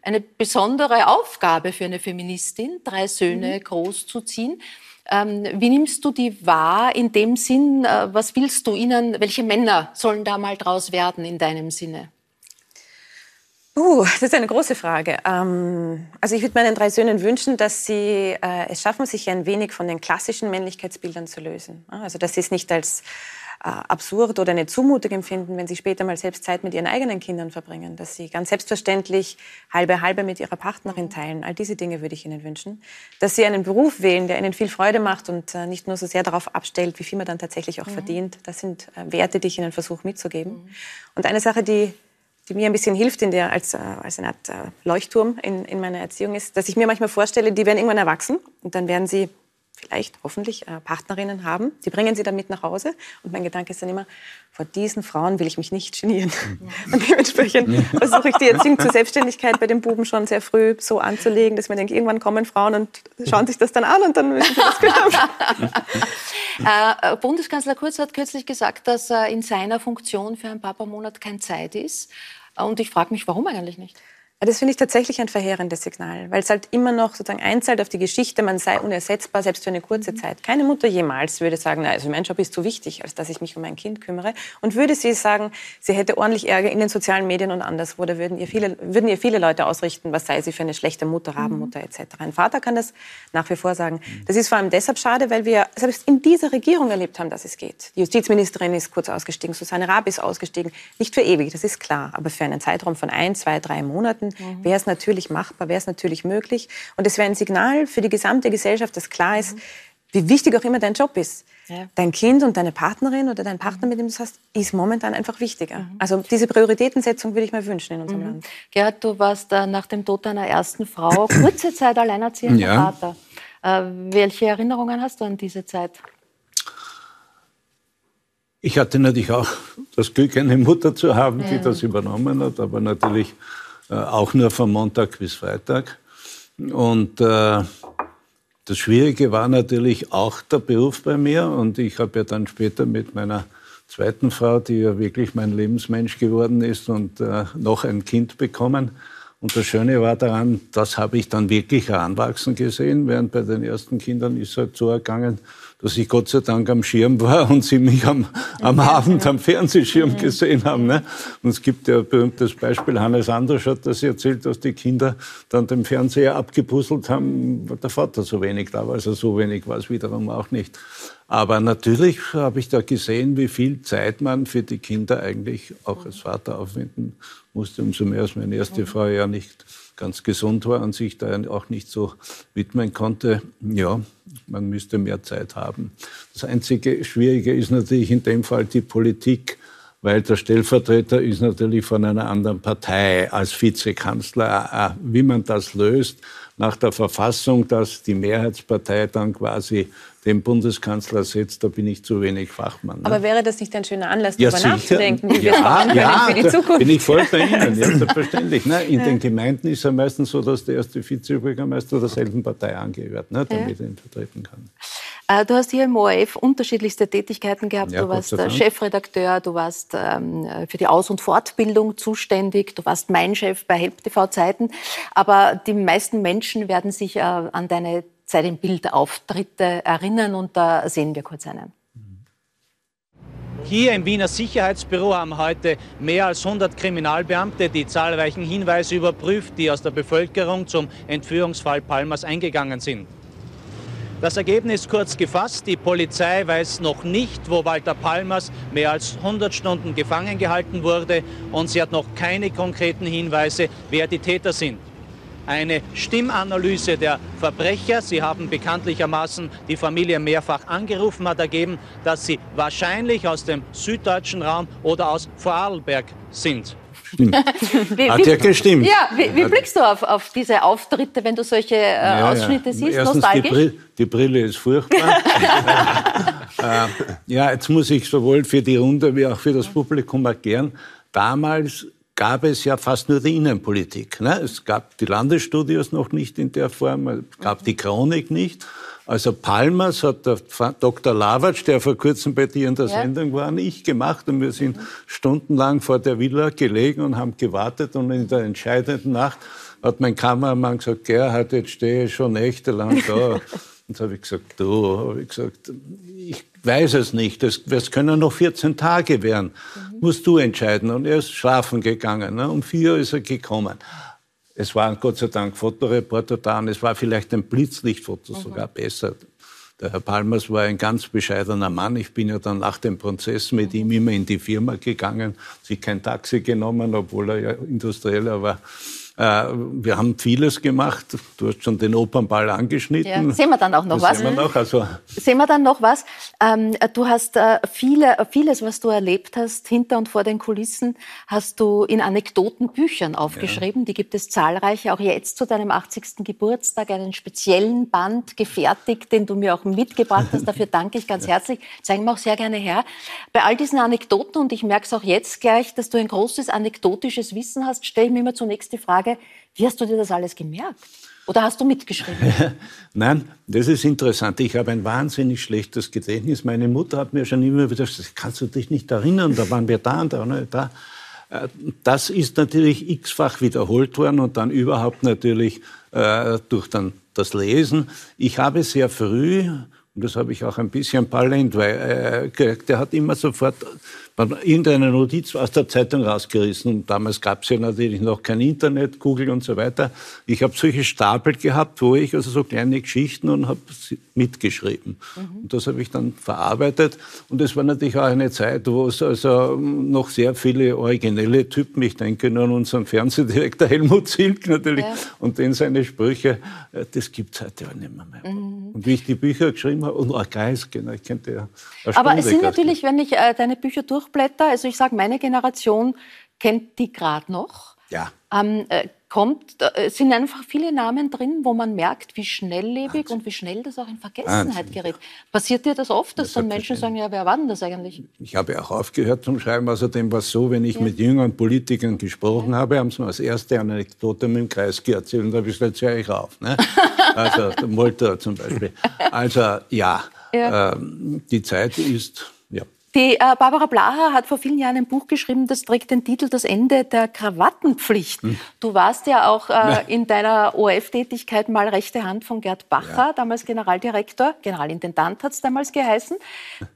Speaker 1: Eine besondere Aufgabe für eine Feministin, drei Söhne großzuziehen. Ähm, wie nimmst du die wahr in dem Sinn, äh, was willst du ihnen, welche Männer sollen da mal draus werden in deinem Sinne?
Speaker 3: Uh, das ist eine große Frage. Ähm, also ich würde meinen drei Söhnen wünschen, dass sie äh, es schaffen, sich ein wenig von den klassischen Männlichkeitsbildern zu lösen. Also dass sie es nicht als äh, absurd oder eine Zumutung empfinden, wenn sie später mal selbst Zeit mit ihren eigenen Kindern verbringen, dass sie ganz selbstverständlich halbe halbe mit ihrer Partnerin teilen. All diese Dinge würde ich ihnen wünschen. Dass sie einen Beruf wählen, der ihnen viel Freude macht und äh, nicht nur so sehr darauf abstellt, wie viel man dann tatsächlich auch mhm. verdient. Das sind äh, Werte, die ich ihnen versuche mitzugeben. Mhm. Und eine Sache, die die mir ein bisschen hilft in der, als, als eine Art Leuchtturm in, in meiner Erziehung ist, dass ich mir manchmal vorstelle, die werden irgendwann erwachsen und dann werden sie vielleicht hoffentlich äh, Partnerinnen haben. Sie bringen sie dann mit nach Hause. Und mein Gedanke ist dann immer, vor diesen Frauen will ich mich nicht genieren. Mhm. Und dementsprechend versuche ich die Erziehung zur Selbstständigkeit bei den Buben schon sehr früh so anzulegen, dass man denkt, irgendwann kommen Frauen und schauen sich das dann an und dann müssen sie das können.
Speaker 1: äh, Bundeskanzler Kurz hat kürzlich gesagt, dass er in seiner Funktion für ein Papa-Monat keine Zeit ist. Und ich frage mich, warum eigentlich nicht?
Speaker 3: Das finde ich tatsächlich ein verheerendes Signal, weil es halt immer noch sozusagen einzahlt auf die Geschichte, man sei unersetzbar, selbst für eine kurze mhm. Zeit. Keine Mutter jemals würde sagen, na, also mein Job ist zu wichtig, als dass ich mich um mein Kind kümmere. Und würde sie sagen, sie hätte ordentlich Ärger in den sozialen Medien und anderswo, da würden ihr viele, würden ihr viele Leute ausrichten, was sei sie für eine schlechte Mutter, mhm. Rabenmutter etc. Ein Vater kann das nach wie vor sagen. Mhm. Das ist vor allem deshalb schade, weil wir selbst in dieser Regierung erlebt haben, dass es geht. Die Justizministerin ist kurz ausgestiegen, Susanne Raab ist ausgestiegen. Nicht für ewig, das ist klar, aber für einen Zeitraum von ein, zwei, drei Monaten mhm. wäre es natürlich machbar, wäre es natürlich möglich. Und es wäre ein Signal für die gesamte Gesellschaft, dass klar ist, mhm. wie wichtig auch immer dein Job ist. Ja. Dein Kind und deine Partnerin oder dein Partner, mit dem du es hast, ist momentan einfach wichtiger. Mhm. Also diese Prioritätensetzung würde ich mir wünschen in unserem mhm. Land.
Speaker 1: Gerhard, du warst äh, nach dem Tod deiner ersten Frau kurze Zeit alleinerziehender ja. Vater. Äh, welche Erinnerungen hast du an diese Zeit?
Speaker 4: Ich hatte natürlich auch das Glück, eine Mutter zu haben, die das übernommen hat, aber natürlich auch nur von Montag bis Freitag. Und äh, das Schwierige war natürlich auch der Beruf bei mir. Und ich habe ja dann später mit meiner zweiten Frau, die ja wirklich mein Lebensmensch geworden ist, und äh, noch ein Kind bekommen. Und das Schöne war daran, das habe ich dann wirklich heranwachsen gesehen, während bei den ersten Kindern ist es halt so ergangen, dass ich Gott sei Dank am Schirm war und sie mich am, am Abend am Fernsehschirm mhm. gesehen haben. Ne? Und es gibt ja ein berühmtes Beispiel, Hannes Anders hat das erzählt, dass die Kinder dann den Fernseher abgepuzzelt haben, weil der Vater so wenig da war. Also so wenig war es wiederum auch nicht. Aber natürlich habe ich da gesehen, wie viel Zeit man für die Kinder eigentlich auch als Vater aufwenden musste. Umso mehr als meine erste Frau ja nicht ganz gesund war und sich da auch nicht so widmen konnte. Ja, man müsste mehr Zeit haben. Das einzige Schwierige ist natürlich in dem Fall die Politik, weil der Stellvertreter ist natürlich von einer anderen Partei als Vizekanzler. Äh, äh, wie man das löst nach der Verfassung, dass die Mehrheitspartei dann quasi den Bundeskanzler setzt, da bin ich zu wenig Fachmann. Ne?
Speaker 3: Aber wäre das nicht ein schöner Anlass, ja, darüber nachzudenken, wie ja, wir können ja, für die Zukunft?
Speaker 4: bin ich voll bei Ihnen, ja, selbstverständlich. Ne? In ja. den Gemeinden ist es ja meistens so, dass der erste Vizebürgermeister derselben Partei angehört, ne? damit er ihn vertreten kann.
Speaker 1: Äh, du hast hier im ORF unterschiedlichste Tätigkeiten gehabt. Ja, du warst Chefredakteur, du warst ähm, für die Aus- und Fortbildung zuständig, du warst mein Chef bei Help TV Zeiten. Aber die meisten Menschen werden sich äh, an deine Zeit im Bild Auftritte erinnern und da sehen wir kurz einen.
Speaker 10: Hier im Wiener Sicherheitsbüro haben heute mehr als 100 Kriminalbeamte die zahlreichen Hinweise überprüft, die aus der Bevölkerung zum Entführungsfall Palmers eingegangen sind. Das Ergebnis kurz gefasst, die Polizei weiß noch nicht, wo Walter Palmers mehr als 100 Stunden gefangen gehalten wurde und sie hat noch keine konkreten Hinweise, wer die Täter sind eine Stimmanalyse der Verbrecher. Sie haben bekanntlichermaßen die Familie mehrfach angerufen, hat ergeben, dass sie wahrscheinlich aus dem süddeutschen Raum oder aus Vorarlberg sind.
Speaker 4: Stimmt. wie, Hat ja gestimmt.
Speaker 1: Ja, wie, wie, blickst du auf, auf diese Auftritte, wenn du solche äh, ja, Ausschnitte ja. siehst?
Speaker 4: Erstens, nostalgisch? Die, Brille, die Brille ist furchtbar. äh, ja, jetzt muss ich sowohl für die Runde wie auch für das Publikum erklären. Damals gab es ja fast nur die Innenpolitik. Ne? Es gab die Landesstudios noch nicht in der Form, es gab die Chronik nicht. Also Palmers hat der Dr. Lavatsch, der vor kurzem bei dir in der ja. Sendung war, nicht gemacht. Und wir sind stundenlang vor der Villa gelegen und haben gewartet. Und in der entscheidenden Nacht hat mein Kameramann gesagt, Gerhard, jetzt stehe ich schon nächtelang da. und so habe ich gesagt, du, habe ich gesagt, ich weiß es nicht. Es, es können noch 14 Tage werden. Mhm. Musst du entscheiden. Und er ist schlafen gegangen. Ne? Um vier ist er gekommen. Es waren Gott sei Dank Fotoreporter da und es war vielleicht ein Blitzlichtfoto mhm. sogar besser. Der Herr Palmers war ein ganz bescheidener Mann. Ich bin ja dann nach dem Prozess mit mhm. ihm immer in die Firma gegangen, sich kein Taxi genommen, obwohl er ja Industrieller war. Äh, wir haben vieles gemacht. Du hast schon den Opernball angeschnitten.
Speaker 1: Ja, sehen wir dann auch noch das was?
Speaker 4: Sehen wir, noch, also
Speaker 1: sehen wir dann noch was? Ähm, du hast äh, viele, vieles, was du erlebt hast, hinter und vor den Kulissen, hast du in Anekdotenbüchern aufgeschrieben. Ja. Die gibt es zahlreiche. Auch jetzt zu deinem 80. Geburtstag einen speziellen Band gefertigt, den du mir auch mitgebracht hast. Dafür danke ich ganz ja. herzlich. Zeigen wir auch sehr gerne her. Bei all diesen Anekdoten, und ich merke es auch jetzt gleich, dass du ein großes anekdotisches Wissen hast, stelle ich mir immer zunächst die Frage, Frage, wie hast du dir das alles gemerkt? Oder hast du mitgeschrieben?
Speaker 4: Nein, das ist interessant. Ich habe ein wahnsinnig schlechtes Gedächtnis. Meine Mutter hat mir schon immer wieder gesagt, kannst du dich nicht erinnern, da waren wir da und da und da. Äh, das ist natürlich x-fach wiederholt worden und dann überhaupt natürlich äh, durch dann das Lesen. Ich habe sehr früh, und das habe ich auch ein bisschen Palent, weil äh, der hat immer sofort man irgendeine Notiz aus der Zeitung rausgerissen. Und damals gab es ja natürlich noch kein Internet, Google und so weiter. Ich habe solche Stapel gehabt, wo ich also so kleine Geschichten und habe mitgeschrieben. Mhm. Und das habe ich dann verarbeitet. Und es war natürlich auch eine Zeit, wo es also noch sehr viele originelle Typen, ich denke nur an unseren Fernsehdirektor Helmut Zilk natürlich, ja. und den seine Sprüche, äh, das gibt es heute auch nicht mehr. mehr. Mhm. Und wie ich die Bücher geschrieben habe, und auch Geist, genau, ich könnte ja
Speaker 1: Aber es sind natürlich, wenn ich äh, deine Bücher durch Durchblätter, also ich sage, meine Generation kennt die gerade noch.
Speaker 4: Ja.
Speaker 1: Ähm, äh, kommt, äh, sind einfach viele Namen drin, wo man merkt, wie schnelllebig Wahnsinn. und wie schnell das auch in Vergessenheit Wahnsinn. gerät. Passiert dir das oft, dass das dann Menschen sagen, ja, wer war denn das eigentlich?
Speaker 4: Ich habe auch aufgehört zum Schreiben. Außerdem war es so, wenn ich ja. mit jüngeren Politikern gesprochen ja. habe, haben sie mir als erste eine Anekdote mit dem Kreis erzählt und da habe ich gesagt, höre ich auf. Ne? Also Molter zum Beispiel. Also ja, ja. Ähm, die Zeit ist
Speaker 1: die äh, Barbara Blaha hat vor vielen Jahren ein Buch geschrieben, das trägt den Titel Das Ende der Krawattenpflicht. Hm. Du warst ja auch äh, in deiner ORF-Tätigkeit mal rechte Hand von Gerd Bacher, ja. damals Generaldirektor, Generalintendant hat es damals geheißen.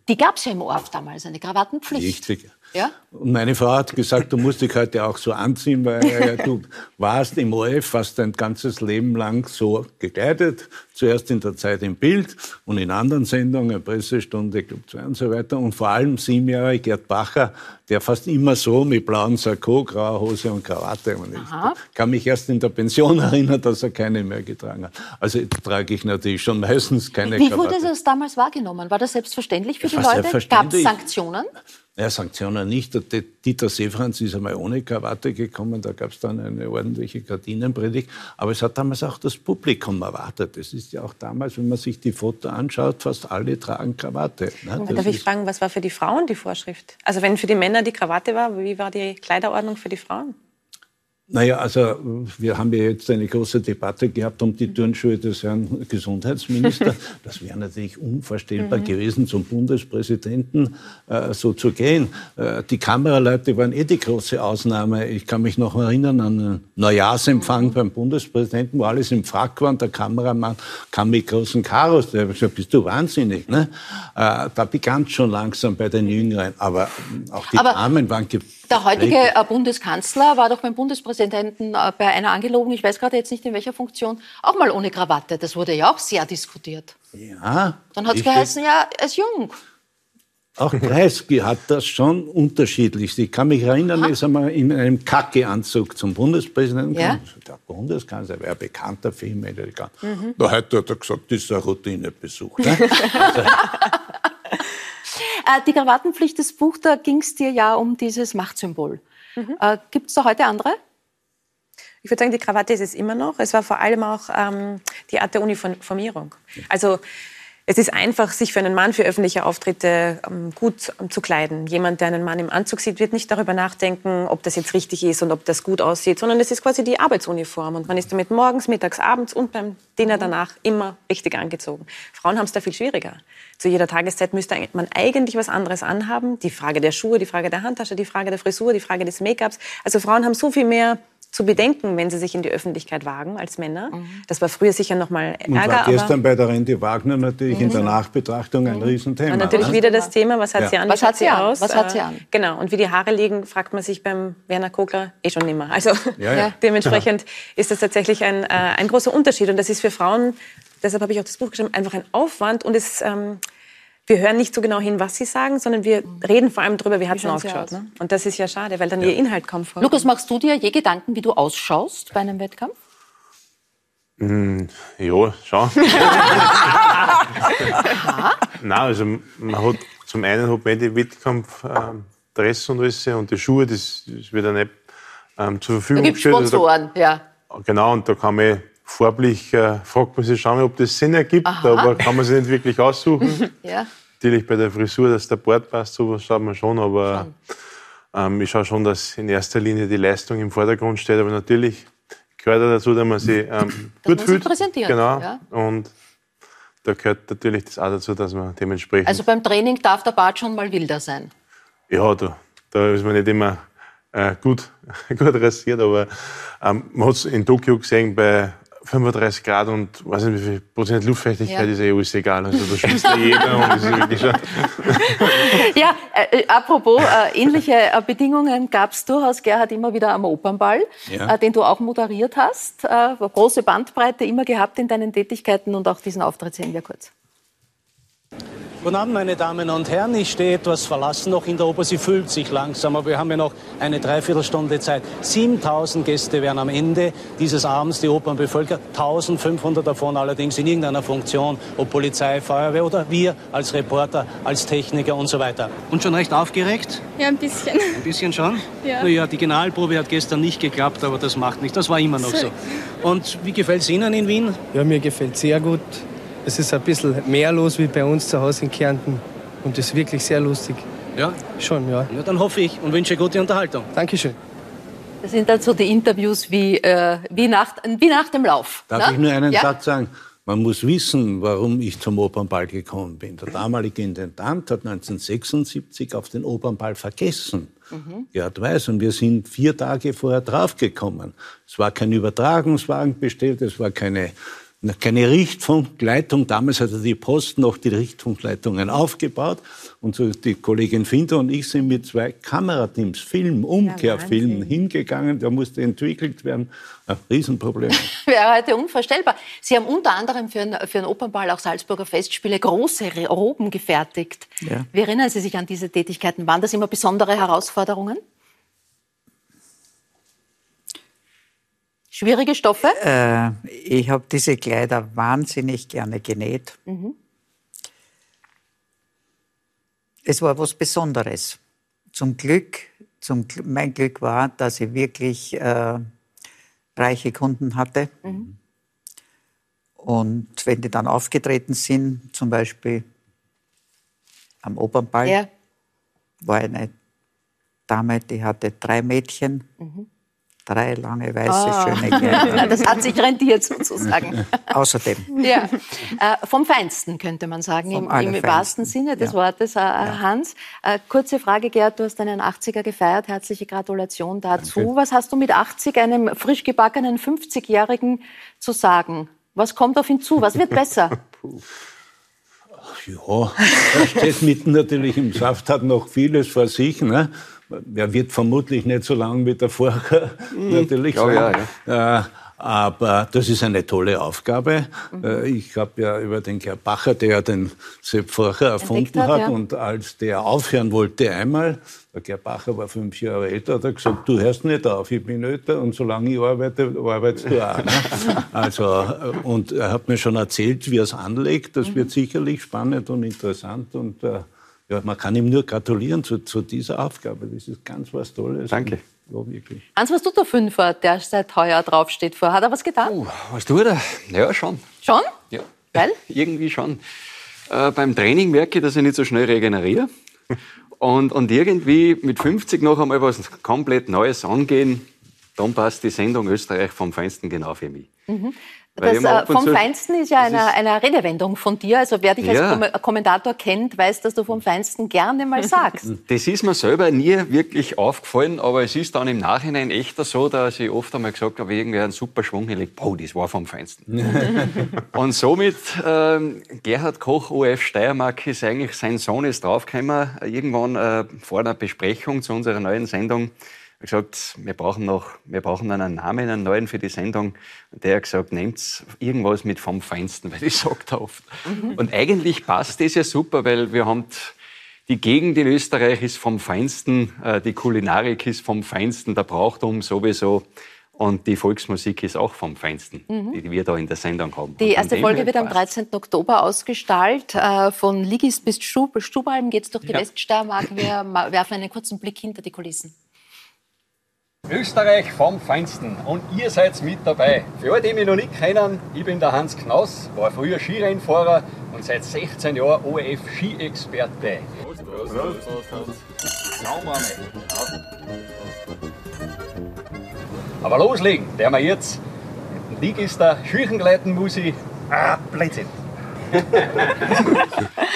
Speaker 1: Die gab es ja im ORF damals, eine Krawattenpflicht.
Speaker 4: Richtig. Ja? Und meine Frau hat gesagt, du musst dich heute auch so anziehen, weil äh, du warst im ORF fast dein ganzes Leben lang so gekleidet. Zuerst in der Zeit im Bild und in anderen Sendungen, Pressestunde, Club 2 und so weiter. Und vor allem sieben Jahre Gerd Bacher, der fast immer so mit blauen Sakko, grauer Hose und Krawatte. Und ich kann mich erst in der Pension erinnern, dass er keine mehr getragen hat. Also jetzt trage ich natürlich schon meistens keine
Speaker 1: Wie Krawatte. Wie wurde das damals wahrgenommen? War das selbstverständlich für die Leute? Gab es Sanktionen?
Speaker 4: Ja, Sanktionen nicht. Der Dieter Seefranz ist einmal ohne Krawatte gekommen, da gab es dann eine ordentliche Gardinenpredigt. Aber es hat damals auch das Publikum erwartet. Es ist ja auch damals, wenn man sich die Fotos anschaut, fast alle tragen Krawatte.
Speaker 3: Ne? Darf ich fragen, was war für die Frauen die Vorschrift? Also wenn für die Männer die Krawatte war, wie war die Kleiderordnung für die Frauen?
Speaker 4: Naja, also wir haben ja jetzt eine große Debatte gehabt um die Turnschuhe des Herrn Gesundheitsministers. Das wäre natürlich unvorstellbar mhm. gewesen, zum Bundespräsidenten äh, so zu gehen. Äh, die Kameraleute waren eh die große Ausnahme. Ich kann mich noch erinnern an einen Neujahrsempfang mhm. beim Bundespräsidenten, wo alles im Frack war und der Kameramann kam mit großen Karos. Der hat gesagt, bist du wahnsinnig. Ne? Äh, da begann es schon langsam bei den Jüngeren. Aber auch die Aber Damen waren
Speaker 1: der heutige äh, Bundeskanzler war doch beim Bundespräsidenten äh, bei einer angelogen, ich weiß gerade jetzt nicht in welcher Funktion, auch mal ohne Krawatte. Das wurde ja auch sehr diskutiert.
Speaker 4: Ja.
Speaker 1: Dann hat es geheißen, ja, er ist jung.
Speaker 4: Auch Kreisky hat das schon unterschiedlich. Ich kann mich erinnern, er ist einmal in einem Kackeanzug zum Bundespräsidenten ja. Der Bundeskanzler wäre ein bekannter Filmediker. Mhm. Da hat er gesagt, das ist ein Routinebesuch. Ne? also,
Speaker 1: die Krawattenpflicht, das Buch, da ging es dir ja um dieses Machtsymbol. Mhm. Äh, Gibt es da heute andere?
Speaker 3: Ich würde sagen, die Krawatte ist es immer noch. Es war vor allem auch ähm, die Art der Uniformierung. Also es ist einfach, sich für einen Mann für öffentliche Auftritte ähm, gut ähm, zu kleiden. Jemand, der einen Mann im Anzug sieht, wird nicht darüber nachdenken, ob das jetzt richtig ist und ob das gut aussieht, sondern es ist quasi die Arbeitsuniform. Und man ist damit morgens, mittags, abends und beim Dinner danach immer richtig angezogen. Frauen haben es da viel schwieriger. Zu jeder Tageszeit müsste man eigentlich was anderes anhaben. Die Frage der Schuhe, die Frage der Handtasche, die Frage der Frisur, die Frage des Make-ups. Also Frauen haben so viel mehr zu bedenken, wenn sie sich in die Öffentlichkeit wagen als Männer. Mhm. Das war früher sicher noch mal Ärger.
Speaker 4: Und war gestern bei der Randy Wagner natürlich mhm. in der Nachbetrachtung ein mhm. Riesenthema.
Speaker 3: Und natürlich ne? wieder das Thema, was hat ja. sie an?
Speaker 1: Was hat sie an?
Speaker 3: Aus?
Speaker 1: Was hat sie an?
Speaker 3: Genau. Und wie die Haare liegen, fragt man sich beim Werner Kogler eh schon nimmer. Also ja, ja. dementsprechend ist das tatsächlich ein, äh, ein großer Unterschied. Und das ist für Frauen, deshalb habe ich auch das Buch geschrieben, einfach ein Aufwand und es ähm, wir hören nicht so genau hin, was sie sagen, sondern wir reden vor allem darüber, wie hat es ausgeschaut. Ne? Und das ist ja schade, weil dann ja. ihr Inhalt kaum vorkommt.
Speaker 1: Lukas, machst du dir je Gedanken, wie du ausschaust bei einem Wettkampf?
Speaker 6: Mm, ja, schon. Nein, also man hat, zum einen hat man die Wettkampf ähm, Dress und alles und die Schuhe, das, das wird ja nicht ähm, zur Verfügung
Speaker 1: gestellt. Da gibt Sponsoren, also da, ja.
Speaker 6: Genau, und da kann man farblich äh, fragt man sich schon, ob das Sinn ergibt, Aha. aber kann man sich nicht wirklich aussuchen. ja. Natürlich bei der Frisur, dass der Bart passt, sowas schaut man schon, aber ähm, ich schaue schon, dass in erster Linie die Leistung im Vordergrund steht, aber natürlich gehört dazu, dass man sich ähm, gut man fühlt.
Speaker 1: Präsentiert,
Speaker 6: genau. Ja. Und da gehört natürlich das auch dazu, dass man dementsprechend.
Speaker 1: Also beim Training darf der Bart schon mal wilder sein.
Speaker 6: Ja, da, da ist man nicht immer äh, gut, gut rasiert, aber ähm, man hat es in Tokio gesehen bei 35 Grad und weiß nicht, wie viel Prozent Luftfeuchtigkeit ja. ist eh alles egal. Also da schwitzt ja jeder und das ist wirklich schon.
Speaker 1: ja, äh, äh, apropos, äh, ähnliche äh, Bedingungen gab es durchaus, Gerhard, immer wieder am Opernball, ja. äh, den du auch moderiert hast. Äh, große Bandbreite immer gehabt in deinen Tätigkeiten und auch diesen Auftritt sehen wir kurz.
Speaker 10: Guten Abend, meine Damen und Herren. Ich stehe etwas verlassen noch in der Oper. Sie füllt sich langsam, aber wir haben ja noch eine Dreiviertelstunde Zeit. 7000 Gäste werden am Ende dieses Abends die Opern bevölkert. 1500 davon allerdings in irgendeiner Funktion, ob Polizei, Feuerwehr oder wir als Reporter, als Techniker und so weiter. Und schon recht aufgeregt?
Speaker 11: Ja, ein bisschen.
Speaker 10: Ein bisschen schon?
Speaker 11: Ja.
Speaker 10: Naja, die Generalprobe hat gestern nicht geklappt, aber das macht nichts. Das war immer noch so. Und wie gefällt es Ihnen in Wien?
Speaker 12: Ja, mir gefällt sehr gut. Es ist ein bisschen mehr los wie bei uns zu Hause in Kärnten. Und das ist wirklich sehr lustig.
Speaker 10: Ja?
Speaker 12: Schon, ja.
Speaker 10: ja dann hoffe ich und wünsche gute Unterhaltung.
Speaker 12: Dankeschön.
Speaker 1: Das sind dann so die Interviews wie, äh, wie, nach, wie nach dem Lauf.
Speaker 4: Darf ne? ich nur einen ja? Satz sagen? Man muss wissen, warum ich zum Opernball gekommen bin. Der damalige Intendant hat 1976 auf den Opernball vergessen. Mhm. Gerhard Weiß. Und wir sind vier Tage vorher draufgekommen. Es war kein Übertragungswagen bestellt, es war keine keine Richtfunkleitung. Damals hatte die Post noch die Richtfunkleitungen aufgebaut. Und so die Kollegin Finder und ich sind mit zwei Kamerateams, Film, Umkehrfilmen ja, hingegangen. Der musste entwickelt werden. Ein Riesenproblem.
Speaker 1: Wäre heute unvorstellbar. Sie haben unter anderem für einen, für einen Opernball auch Salzburger Festspiele große Roben gefertigt. Ja. Wie erinnern Sie sich an diese Tätigkeiten? Waren das immer besondere Herausforderungen? Schwierige Stoffe?
Speaker 2: Äh, ich habe diese Kleider wahnsinnig gerne genäht. Mhm. Es war was Besonderes. Zum Glück, zum, mein Glück war, dass ich wirklich äh, reiche Kunden hatte. Mhm. Und wenn die dann aufgetreten sind, zum Beispiel am Opernball, ja. war eine Dame, die hatte drei Mädchen. Mhm drei lange weiße oh. schöne Kleider.
Speaker 1: Das hat sich rentiert sozusagen.
Speaker 2: Außerdem.
Speaker 1: Ja. Äh, vom Feinsten könnte man sagen, vom im, im wahrsten Sinne des ja. Wortes, äh, ja. Hans. Äh, kurze Frage, Gerd, du hast deinen 80er gefeiert. Herzliche Gratulation dazu. Danke. Was hast du mit 80 einem frisch gebackenen 50-Jährigen zu sagen? Was kommt auf ihn zu? Was wird besser?
Speaker 4: Ach ja, er steht mitten natürlich im Saft, hat noch vieles vor sich. Ne? Er wird vermutlich nicht so lang wie der Vorher mhm. natürlich sein. Ja, ja. Äh, aber das ist eine tolle Aufgabe. Mhm. Äh, ich habe ja über den Gerhard Bacher, der ja den Sepp Forcher erfunden hat, hat ja. und als der aufhören wollte einmal, der Gerhard Bacher war fünf Jahre älter, hat er gesagt, du hörst nicht auf, ich bin älter und solange ich arbeite, arbeitest du auch. Ne? Also, äh, und er hat mir schon erzählt, wie er es anlegt. Das mhm. wird sicherlich spannend und interessant und ja, man kann ihm nur gratulieren zu, zu, dieser Aufgabe. Das ist ganz was Tolles.
Speaker 5: Danke.
Speaker 1: Ja, wirklich. Hans, was tut der Fünfer, der seit heuer draufsteht vor? Hat er was getan?
Speaker 5: Uh, was tut er? Ja, schon.
Speaker 1: Schon?
Speaker 5: Ja.
Speaker 1: Weil?
Speaker 5: Irgendwie schon. Äh, beim Training merke ich, dass ich nicht so schnell regeneriere. und, und irgendwie mit 50 noch einmal was komplett Neues angehen, dann passt die Sendung Österreich vom Feinsten genau für mich.
Speaker 1: Mhm. Das äh, vom Feinsten ist ja eine, eine Redewendung von dir. Also wer dich ja. als Kommentator kennt, weiß, dass du vom Feinsten gerne mal sagst.
Speaker 5: Das ist mir selber nie wirklich aufgefallen, aber es ist dann im Nachhinein echter so, dass ich oft einmal gesagt habe, irgendwer einen super Schwung hinlegt, boah, das war vom Feinsten. und somit, ähm, Gerhard Koch, OF Steiermark, ist eigentlich, sein Sohn ist draufgekommen, irgendwann äh, vor einer Besprechung zu unserer neuen Sendung, gesagt, wir brauchen noch, wir brauchen einen Namen, einen neuen für die Sendung. Und der hat gesagt, nehmt irgendwas mit vom Feinsten, weil ich sagt oft. Mhm. Und eigentlich passt das ja super, weil wir haben die Gegend in Österreich ist vom Feinsten, äh, die Kulinarik ist vom Feinsten, der Brauchtum sowieso. Und die Volksmusik ist auch vom Feinsten, mhm. die wir da in der Sendung haben.
Speaker 1: Die erste Folge wird am 13. Oktober ausgestrahlt. Äh, von Ligis bis Stub Stubalm geht es durch die ja. Weststeiermark. Wir werfen einen kurzen Blick hinter die Kulissen.
Speaker 5: Österreich vom Feinsten und ihr seid mit dabei. Für alle, die mich noch nicht kennen, ich bin der Hans Knaus, war früher Skirennfahrer und seit 16 Jahren Prost, Prost. Aber loslegen, der wir jetzt mit dem Ligister Schüchen gleiten muss ich. Ah, Blödsinn.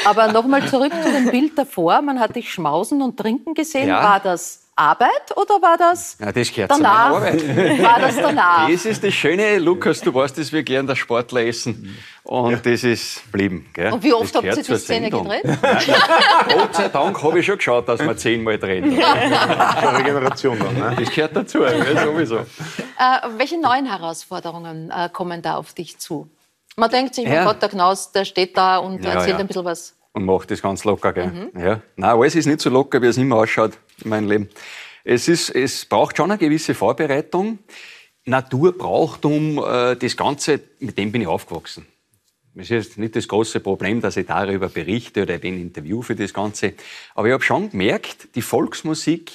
Speaker 1: Aber nochmal zurück zu dem Bild davor. Man hat dich schmausen und trinken gesehen. Ja. War das Arbeit oder war das,
Speaker 5: ja, das
Speaker 1: danach?
Speaker 5: Arbeit.
Speaker 1: War das danach?
Speaker 5: Das ist das Schöne, Lukas, du weißt, dass wir gern der Sportler essen. Und ja. das ist blieben. Gell?
Speaker 1: Und wie oft habt ihr die Szene gedreht?
Speaker 5: Gott sei Dank habe ich schon geschaut, dass wir zehnmal drehen. Ja.
Speaker 6: Eine Generation dann. Ne?
Speaker 5: Das gehört dazu, ja, sowieso. Äh,
Speaker 1: welche neuen Herausforderungen äh, kommen da auf dich zu? Man denkt sich, mein Gott, der Knaus, der steht da und erzählt ein bisschen was
Speaker 5: und macht das ganz locker. Gell? Mhm. Ja. Nein, alles ist nicht so locker, wie es immer ausschaut in meinem Leben. Es, ist, es braucht schon eine gewisse Vorbereitung. Natur braucht um äh, das Ganze, mit dem bin ich aufgewachsen. Es ist nicht das große Problem, dass ich darüber berichte oder ein Interview für das Ganze. Aber ich habe schon gemerkt, die Volksmusik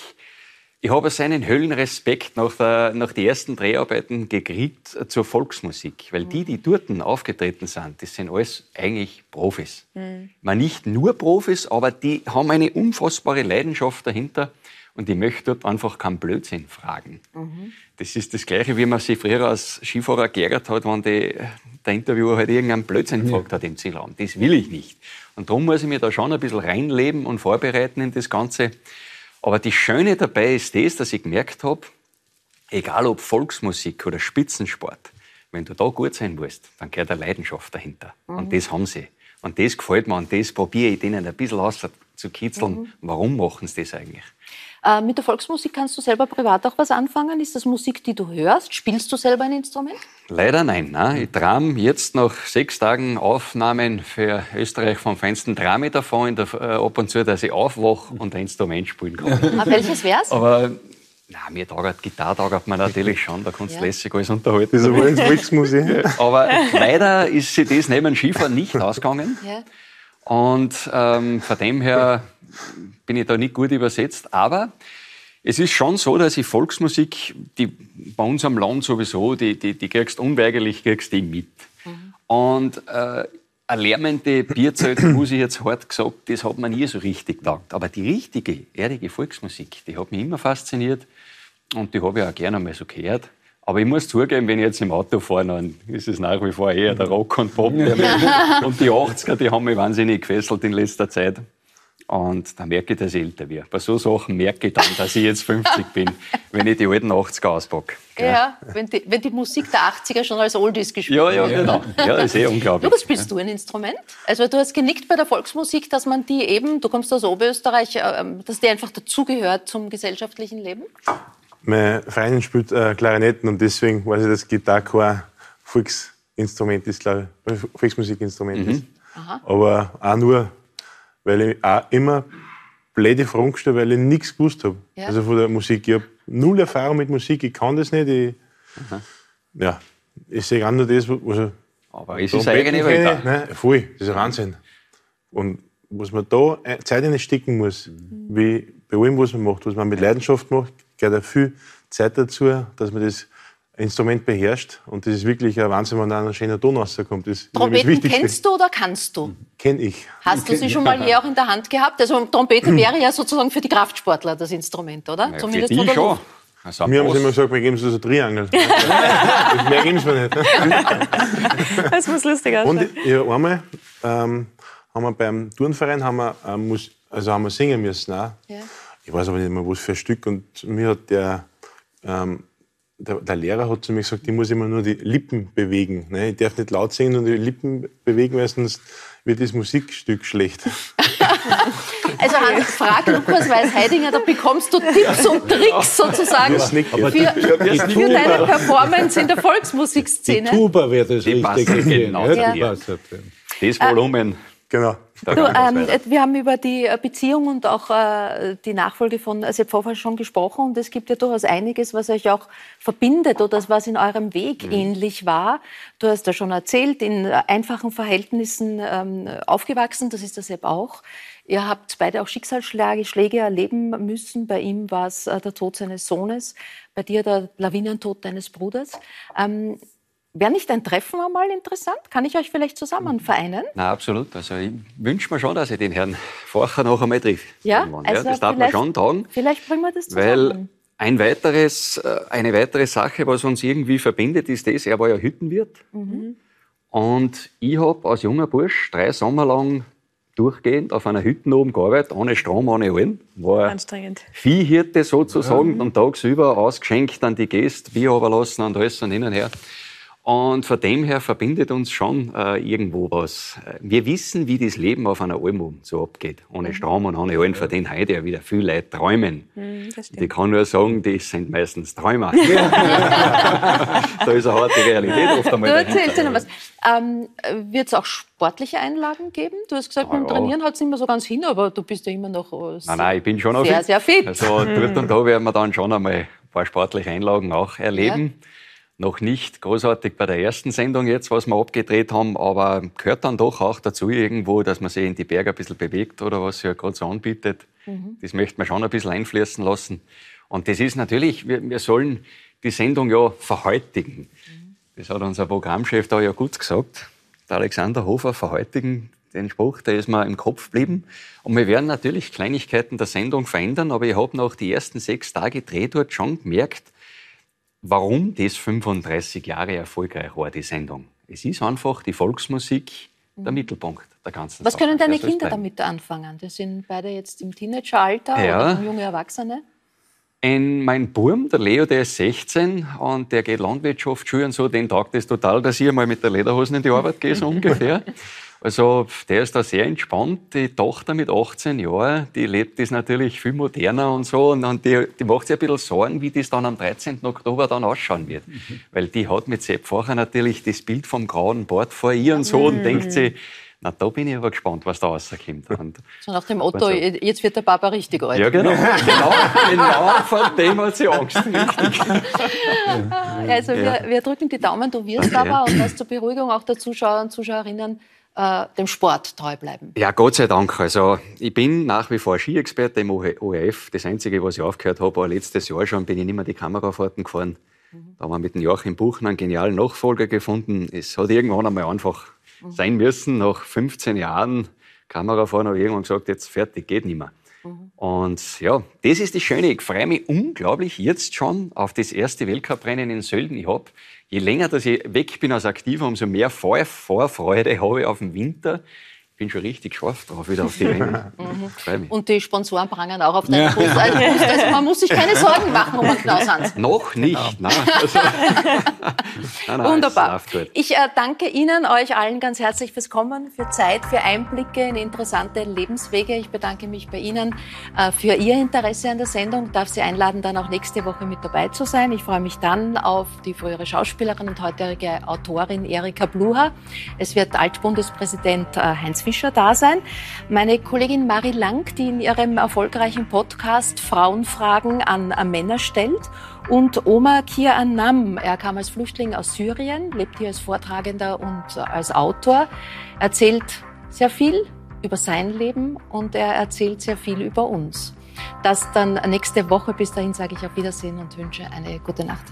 Speaker 5: ich habe seinen Höllenrespekt nach, der, nach den ersten Dreharbeiten gekriegt zur Volksmusik, weil die, die dort aufgetreten sind, das sind alles eigentlich Profis. Mhm. Man nicht nur Profis, aber die haben eine unfassbare Leidenschaft dahinter und ich möchte dort einfach keinen Blödsinn fragen. Mhm. Das ist das Gleiche, wie man sich früher als Skifahrer geärgert hat, wenn die, der Interviewer halt irgendeinen Blödsinn ja. gefragt hat im Zielraum. Das will ich nicht. Und darum muss ich mir da schon ein bisschen reinleben und vorbereiten in das Ganze. Aber das Schöne dabei ist das, dass ich gemerkt habe, egal ob Volksmusik oder Spitzensport, wenn du da gut sein willst, dann gehört eine Leidenschaft dahinter. Mhm. Und das haben sie. Und das gefällt mir und das probiere ich denen ein bisschen auszukitzeln. Mhm. Warum machen sie das eigentlich?
Speaker 1: Äh, mit der Volksmusik kannst du selber privat auch was anfangen? Ist das Musik, die du hörst? Spielst du selber ein Instrument?
Speaker 5: Leider nein. nein. Ich tram jetzt nach sechs Tagen Aufnahmen für Österreich vom Feinsten Drame davon, der, äh, ab und zu, dass ich aufwache und ein Instrument spielen kann.
Speaker 1: Aber welches wär's?
Speaker 5: Aber na, mir taugt Gitarre taugt man natürlich schon, da kannst du ja. lässig alles unterhalten.
Speaker 6: Das ist aber Volksmusik.
Speaker 5: aber leider ist sich das neben Skifahren nicht ausgegangen. Ja. Und ähm, von dem her bin ich da nicht gut übersetzt. Aber es ist schon so, dass ich Volksmusik, die bei uns am Land sowieso, die, die, die kriegst unweigerlich kriegst die mit. Mhm. Und äh, eine lärmende Bierzelt, muss ich jetzt hart gesagt, das hat man nie so richtig gedacht. Aber die richtige, ehrliche Volksmusik, die hat mich immer fasziniert und die habe ich auch gerne mal so gehört. Aber ich muss zugeben, wenn ich jetzt im Auto fahre, dann ist es nach wie vor eher der Rock und Pop. und die 80er, die haben mich wahnsinnig gefesselt in letzter Zeit. Und da merke ich, dass ich älter werde. Bei so Sachen merke ich dann, dass ich jetzt 50 bin, wenn ich die alten 80er auspacke.
Speaker 1: Ja, ja wenn, die, wenn, die, Musik der 80er schon als Oldies gespielt
Speaker 5: wird. Ja, ja, genau. Ja, das ist eh unglaublich.
Speaker 1: Lukas, spielst du ein Instrument? Also du hast genickt bei der Volksmusik, dass man die eben, du kommst aus Oberösterreich, äh, dass die einfach dazugehört zum gesellschaftlichen Leben?
Speaker 6: Mein Verein spielt äh, Klarinetten und deswegen weiß ich, dass Gitarre kein Volksinstrument ist, Volksmusikinstrument mhm. ist. Aha. Aber auch nur weil ich auch immer blöde Fragen gestellt weil ich nichts gewusst habe. Ja. Also von der Musik. Ich habe null Erfahrung mit Musik, ich kann das nicht. Ich, ja, ich sehe auch nur das, was
Speaker 5: Aber ist es eigene Welt?
Speaker 6: Nein, voll, das ist ein Wahnsinn. Und was man da Zeit stecken muss, mhm. wie bei allem, was man macht, was man mit Leidenschaft macht, gehört auch viel Zeit dazu, dass man das Instrument beherrscht. Und das ist wirklich ein Wahnsinn, wenn da ein schöner Ton rauskommt. Das
Speaker 1: Trompeten kennst du oder kannst du?
Speaker 6: Kenn ich.
Speaker 1: Hast du sie schon mal hier auch in der Hand gehabt? Also Trompete wäre ja sozusagen für die Kraftsportler das Instrument, oder?
Speaker 5: Ja, Zumindest für die schon.
Speaker 6: Also wir haben immer gesagt, wir geben es so ein Triangel. Mehr geben wir nicht.
Speaker 3: das muss lustig aussehen.
Speaker 6: Und ja, einmal ähm, haben wir beim Turnverein haben wir, ähm, also haben wir singen müssen. Auch. Ja. Ich weiß aber nicht mehr, was für ein Stück. Und mir hat der, ähm, der, der, Lehrer hat zu mir gesagt, ich muss immer nur die Lippen bewegen. Ne? Ich darf nicht laut singen und die Lippen bewegen, weil sonst wird das Musikstück schlecht.
Speaker 1: Also Hans, frag Lukas Weiß-Heidinger, da bekommst du Tipps und Tricks sozusagen für, für deine Performance in der Volksmusikszene.
Speaker 4: Die Tuba wäre das
Speaker 5: die
Speaker 4: Richtige.
Speaker 5: Genau, ja,
Speaker 4: ja.
Speaker 5: Das Volumen.
Speaker 6: Genau.
Speaker 1: Du, ähm, wir haben über die Beziehung und auch äh, die Nachfolge von Sepp Pfeffer schon gesprochen und es gibt ja durchaus einiges, was euch auch verbindet oder was in eurem Weg mhm. ähnlich war. Du hast ja schon erzählt, in einfachen Verhältnissen ähm, aufgewachsen, das ist der Sepp auch. Ihr habt beide auch Schicksalsschläge Schläge erleben müssen. Bei ihm war es äh, der Tod seines Sohnes, bei dir der Lawinentod deines Bruders. Ähm, Wäre nicht ein Treffen einmal interessant? Kann ich euch vielleicht zusammen vereinen?
Speaker 5: Na, absolut. Also ich wünsche mir schon, dass ich den Herrn Forcher noch einmal treffe.
Speaker 1: Ja, also
Speaker 5: ja, das darf man schon taugen.
Speaker 1: Vielleicht bringen wir das zusammen.
Speaker 5: Weil ein weiteres, äh, eine weitere Sache, was uns irgendwie verbindet, ist das, er war ja Hüttenwirt. Mhm. Und ich habe als junger Bursch drei Sommer lang durchgehend auf einer Hütte oben gearbeitet, ohne Strom, ohne allen. War
Speaker 3: Anstrengend.
Speaker 5: Viehhirte sozusagen, ja. und tagsüber ausgeschenkt an die Gäste, Bier überlassen und alles und hin und her. Und von dem her verbindet uns schon äh, irgendwo was. Wir wissen, wie das Leben auf einer Alm so abgeht. Ohne mhm. Strom und ohne allen, von denen heute ja wieder viele Leute träumen. Mhm, ich kann nur sagen, die sind meistens Träumer. da ist eine harte Realität oft einmal
Speaker 1: Du erzählst dir noch was. Ähm, Wird es auch sportliche Einlagen geben? Du hast gesagt, ah, beim ja. Trainieren hat es nicht mehr so ganz hin, aber du bist ja immer noch
Speaker 5: äh, nein, nein, ich bin schon
Speaker 1: sehr,
Speaker 5: fit.
Speaker 1: sehr fit.
Speaker 5: Also dort und da werden wir dann schon einmal ein paar sportliche Einlagen auch erleben. Ja noch nicht großartig bei der ersten Sendung jetzt, was wir abgedreht haben, aber gehört dann doch auch dazu irgendwo, dass man sich in die Berge ein bisschen bewegt oder was sich ja gerade so anbietet. Mhm. Das möchte man schon ein bisschen einfließen lassen. Und das ist natürlich, wir, wir sollen die Sendung ja verhäutigen. Mhm. Das hat unser Programmchef da ja gut gesagt. Der Alexander Hofer verhäutigen den Spruch, der ist mir im Kopf geblieben. Und wir werden natürlich Kleinigkeiten der Sendung verändern, aber ich habe nach die ersten sechs Tage Dreh dort schon gemerkt, warum das 35 Jahre erfolgreich war, die Sendung. Es ist einfach die Volksmusik der mhm. Mittelpunkt der ganzen
Speaker 1: Was können deine Kinder damit anfangen? Die sind beide jetzt im Teenageralter ja. oder junge Erwachsene?
Speaker 5: Ein, mein Burm, der Leo, der ist 16 und der geht Landwirtschaft, Schule und so, den tagt es total, dass ich mal mit der Lederhosen in die Arbeit gehe, so ungefähr. Also der ist da sehr entspannt. Die Tochter mit 18 Jahren, die lebt das natürlich viel moderner und so. Und die, die macht sich ein bisschen Sorgen, wie das dann am 13. Oktober dann ausschauen wird. Mhm. Weil die hat mit Sepp Facher natürlich das Bild vom grauen Bord vor ihr und so mhm. und denkt sie, na, da bin ich aber gespannt, was da rauskommt. Und
Speaker 1: so nach dem Motto, also, jetzt wird der Papa richtig alt.
Speaker 5: Ja, genau. genau, genau von dem hat sie Angst.
Speaker 1: Also wir, wir, drücken die Daumen, du wirst aber, und das zur Beruhigung auch der Zuschauer und Zuschauerinnen, äh, dem Sport treu bleiben?
Speaker 5: Ja, Gott sei Dank. Also ich bin nach wie vor Skiexperte im ORF. Das Einzige, was ich aufgehört habe, war letztes Jahr schon, bin ich nicht mehr die Kamerafahrten gefahren. Mhm. Da haben wir mit dem Joachim Buchner einen genialen Nachfolger gefunden. Es hat irgendwann einmal einfach mhm. sein müssen. Nach 15 Jahren Kamerafahren habe ich irgendwann gesagt, jetzt fertig, geht nicht mehr. Mhm. Und ja, das ist das Schöne. Ich freue mich unglaublich jetzt schon auf das erste Weltcuprennen in Sölden. Ich habe je länger dass ich weg bin als Aktiver, umso mehr Vorfreude habe ich auf den Winter bin schon richtig scharf drauf, wieder auf die Rennen.
Speaker 1: mhm. Und die Sponsoren prangern auch auf deinen ja. Also, also, man muss sich keine Sorgen machen um Klaus Hans.
Speaker 5: Noch nicht, genau. nein. Also,
Speaker 1: nein, nein, Wunderbar. Ich äh, danke Ihnen, euch allen ganz herzlich fürs Kommen, für Zeit, für Einblicke in interessante Lebenswege. Ich bedanke mich bei Ihnen äh, für Ihr Interesse an der Sendung. Ich darf Sie einladen, dann auch nächste Woche mit dabei zu sein. Ich freue mich dann auf die frühere Schauspielerin und heutige Autorin Erika Bluha. Es wird Altbundespräsident äh, Heinz Fischer da sein. Meine Kollegin Marie Lang, die in ihrem erfolgreichen Podcast Frauenfragen an, Männer stellt. Und Omar Kia Annam, er kam als Flüchtling aus Syrien, lebt hier als Vortragender und als Autor, erzählt sehr viel über sein Leben und er erzählt sehr viel über uns. Das dann nächste Woche. Bis dahin sage ich auf Wiedersehen und wünsche eine gute Nacht.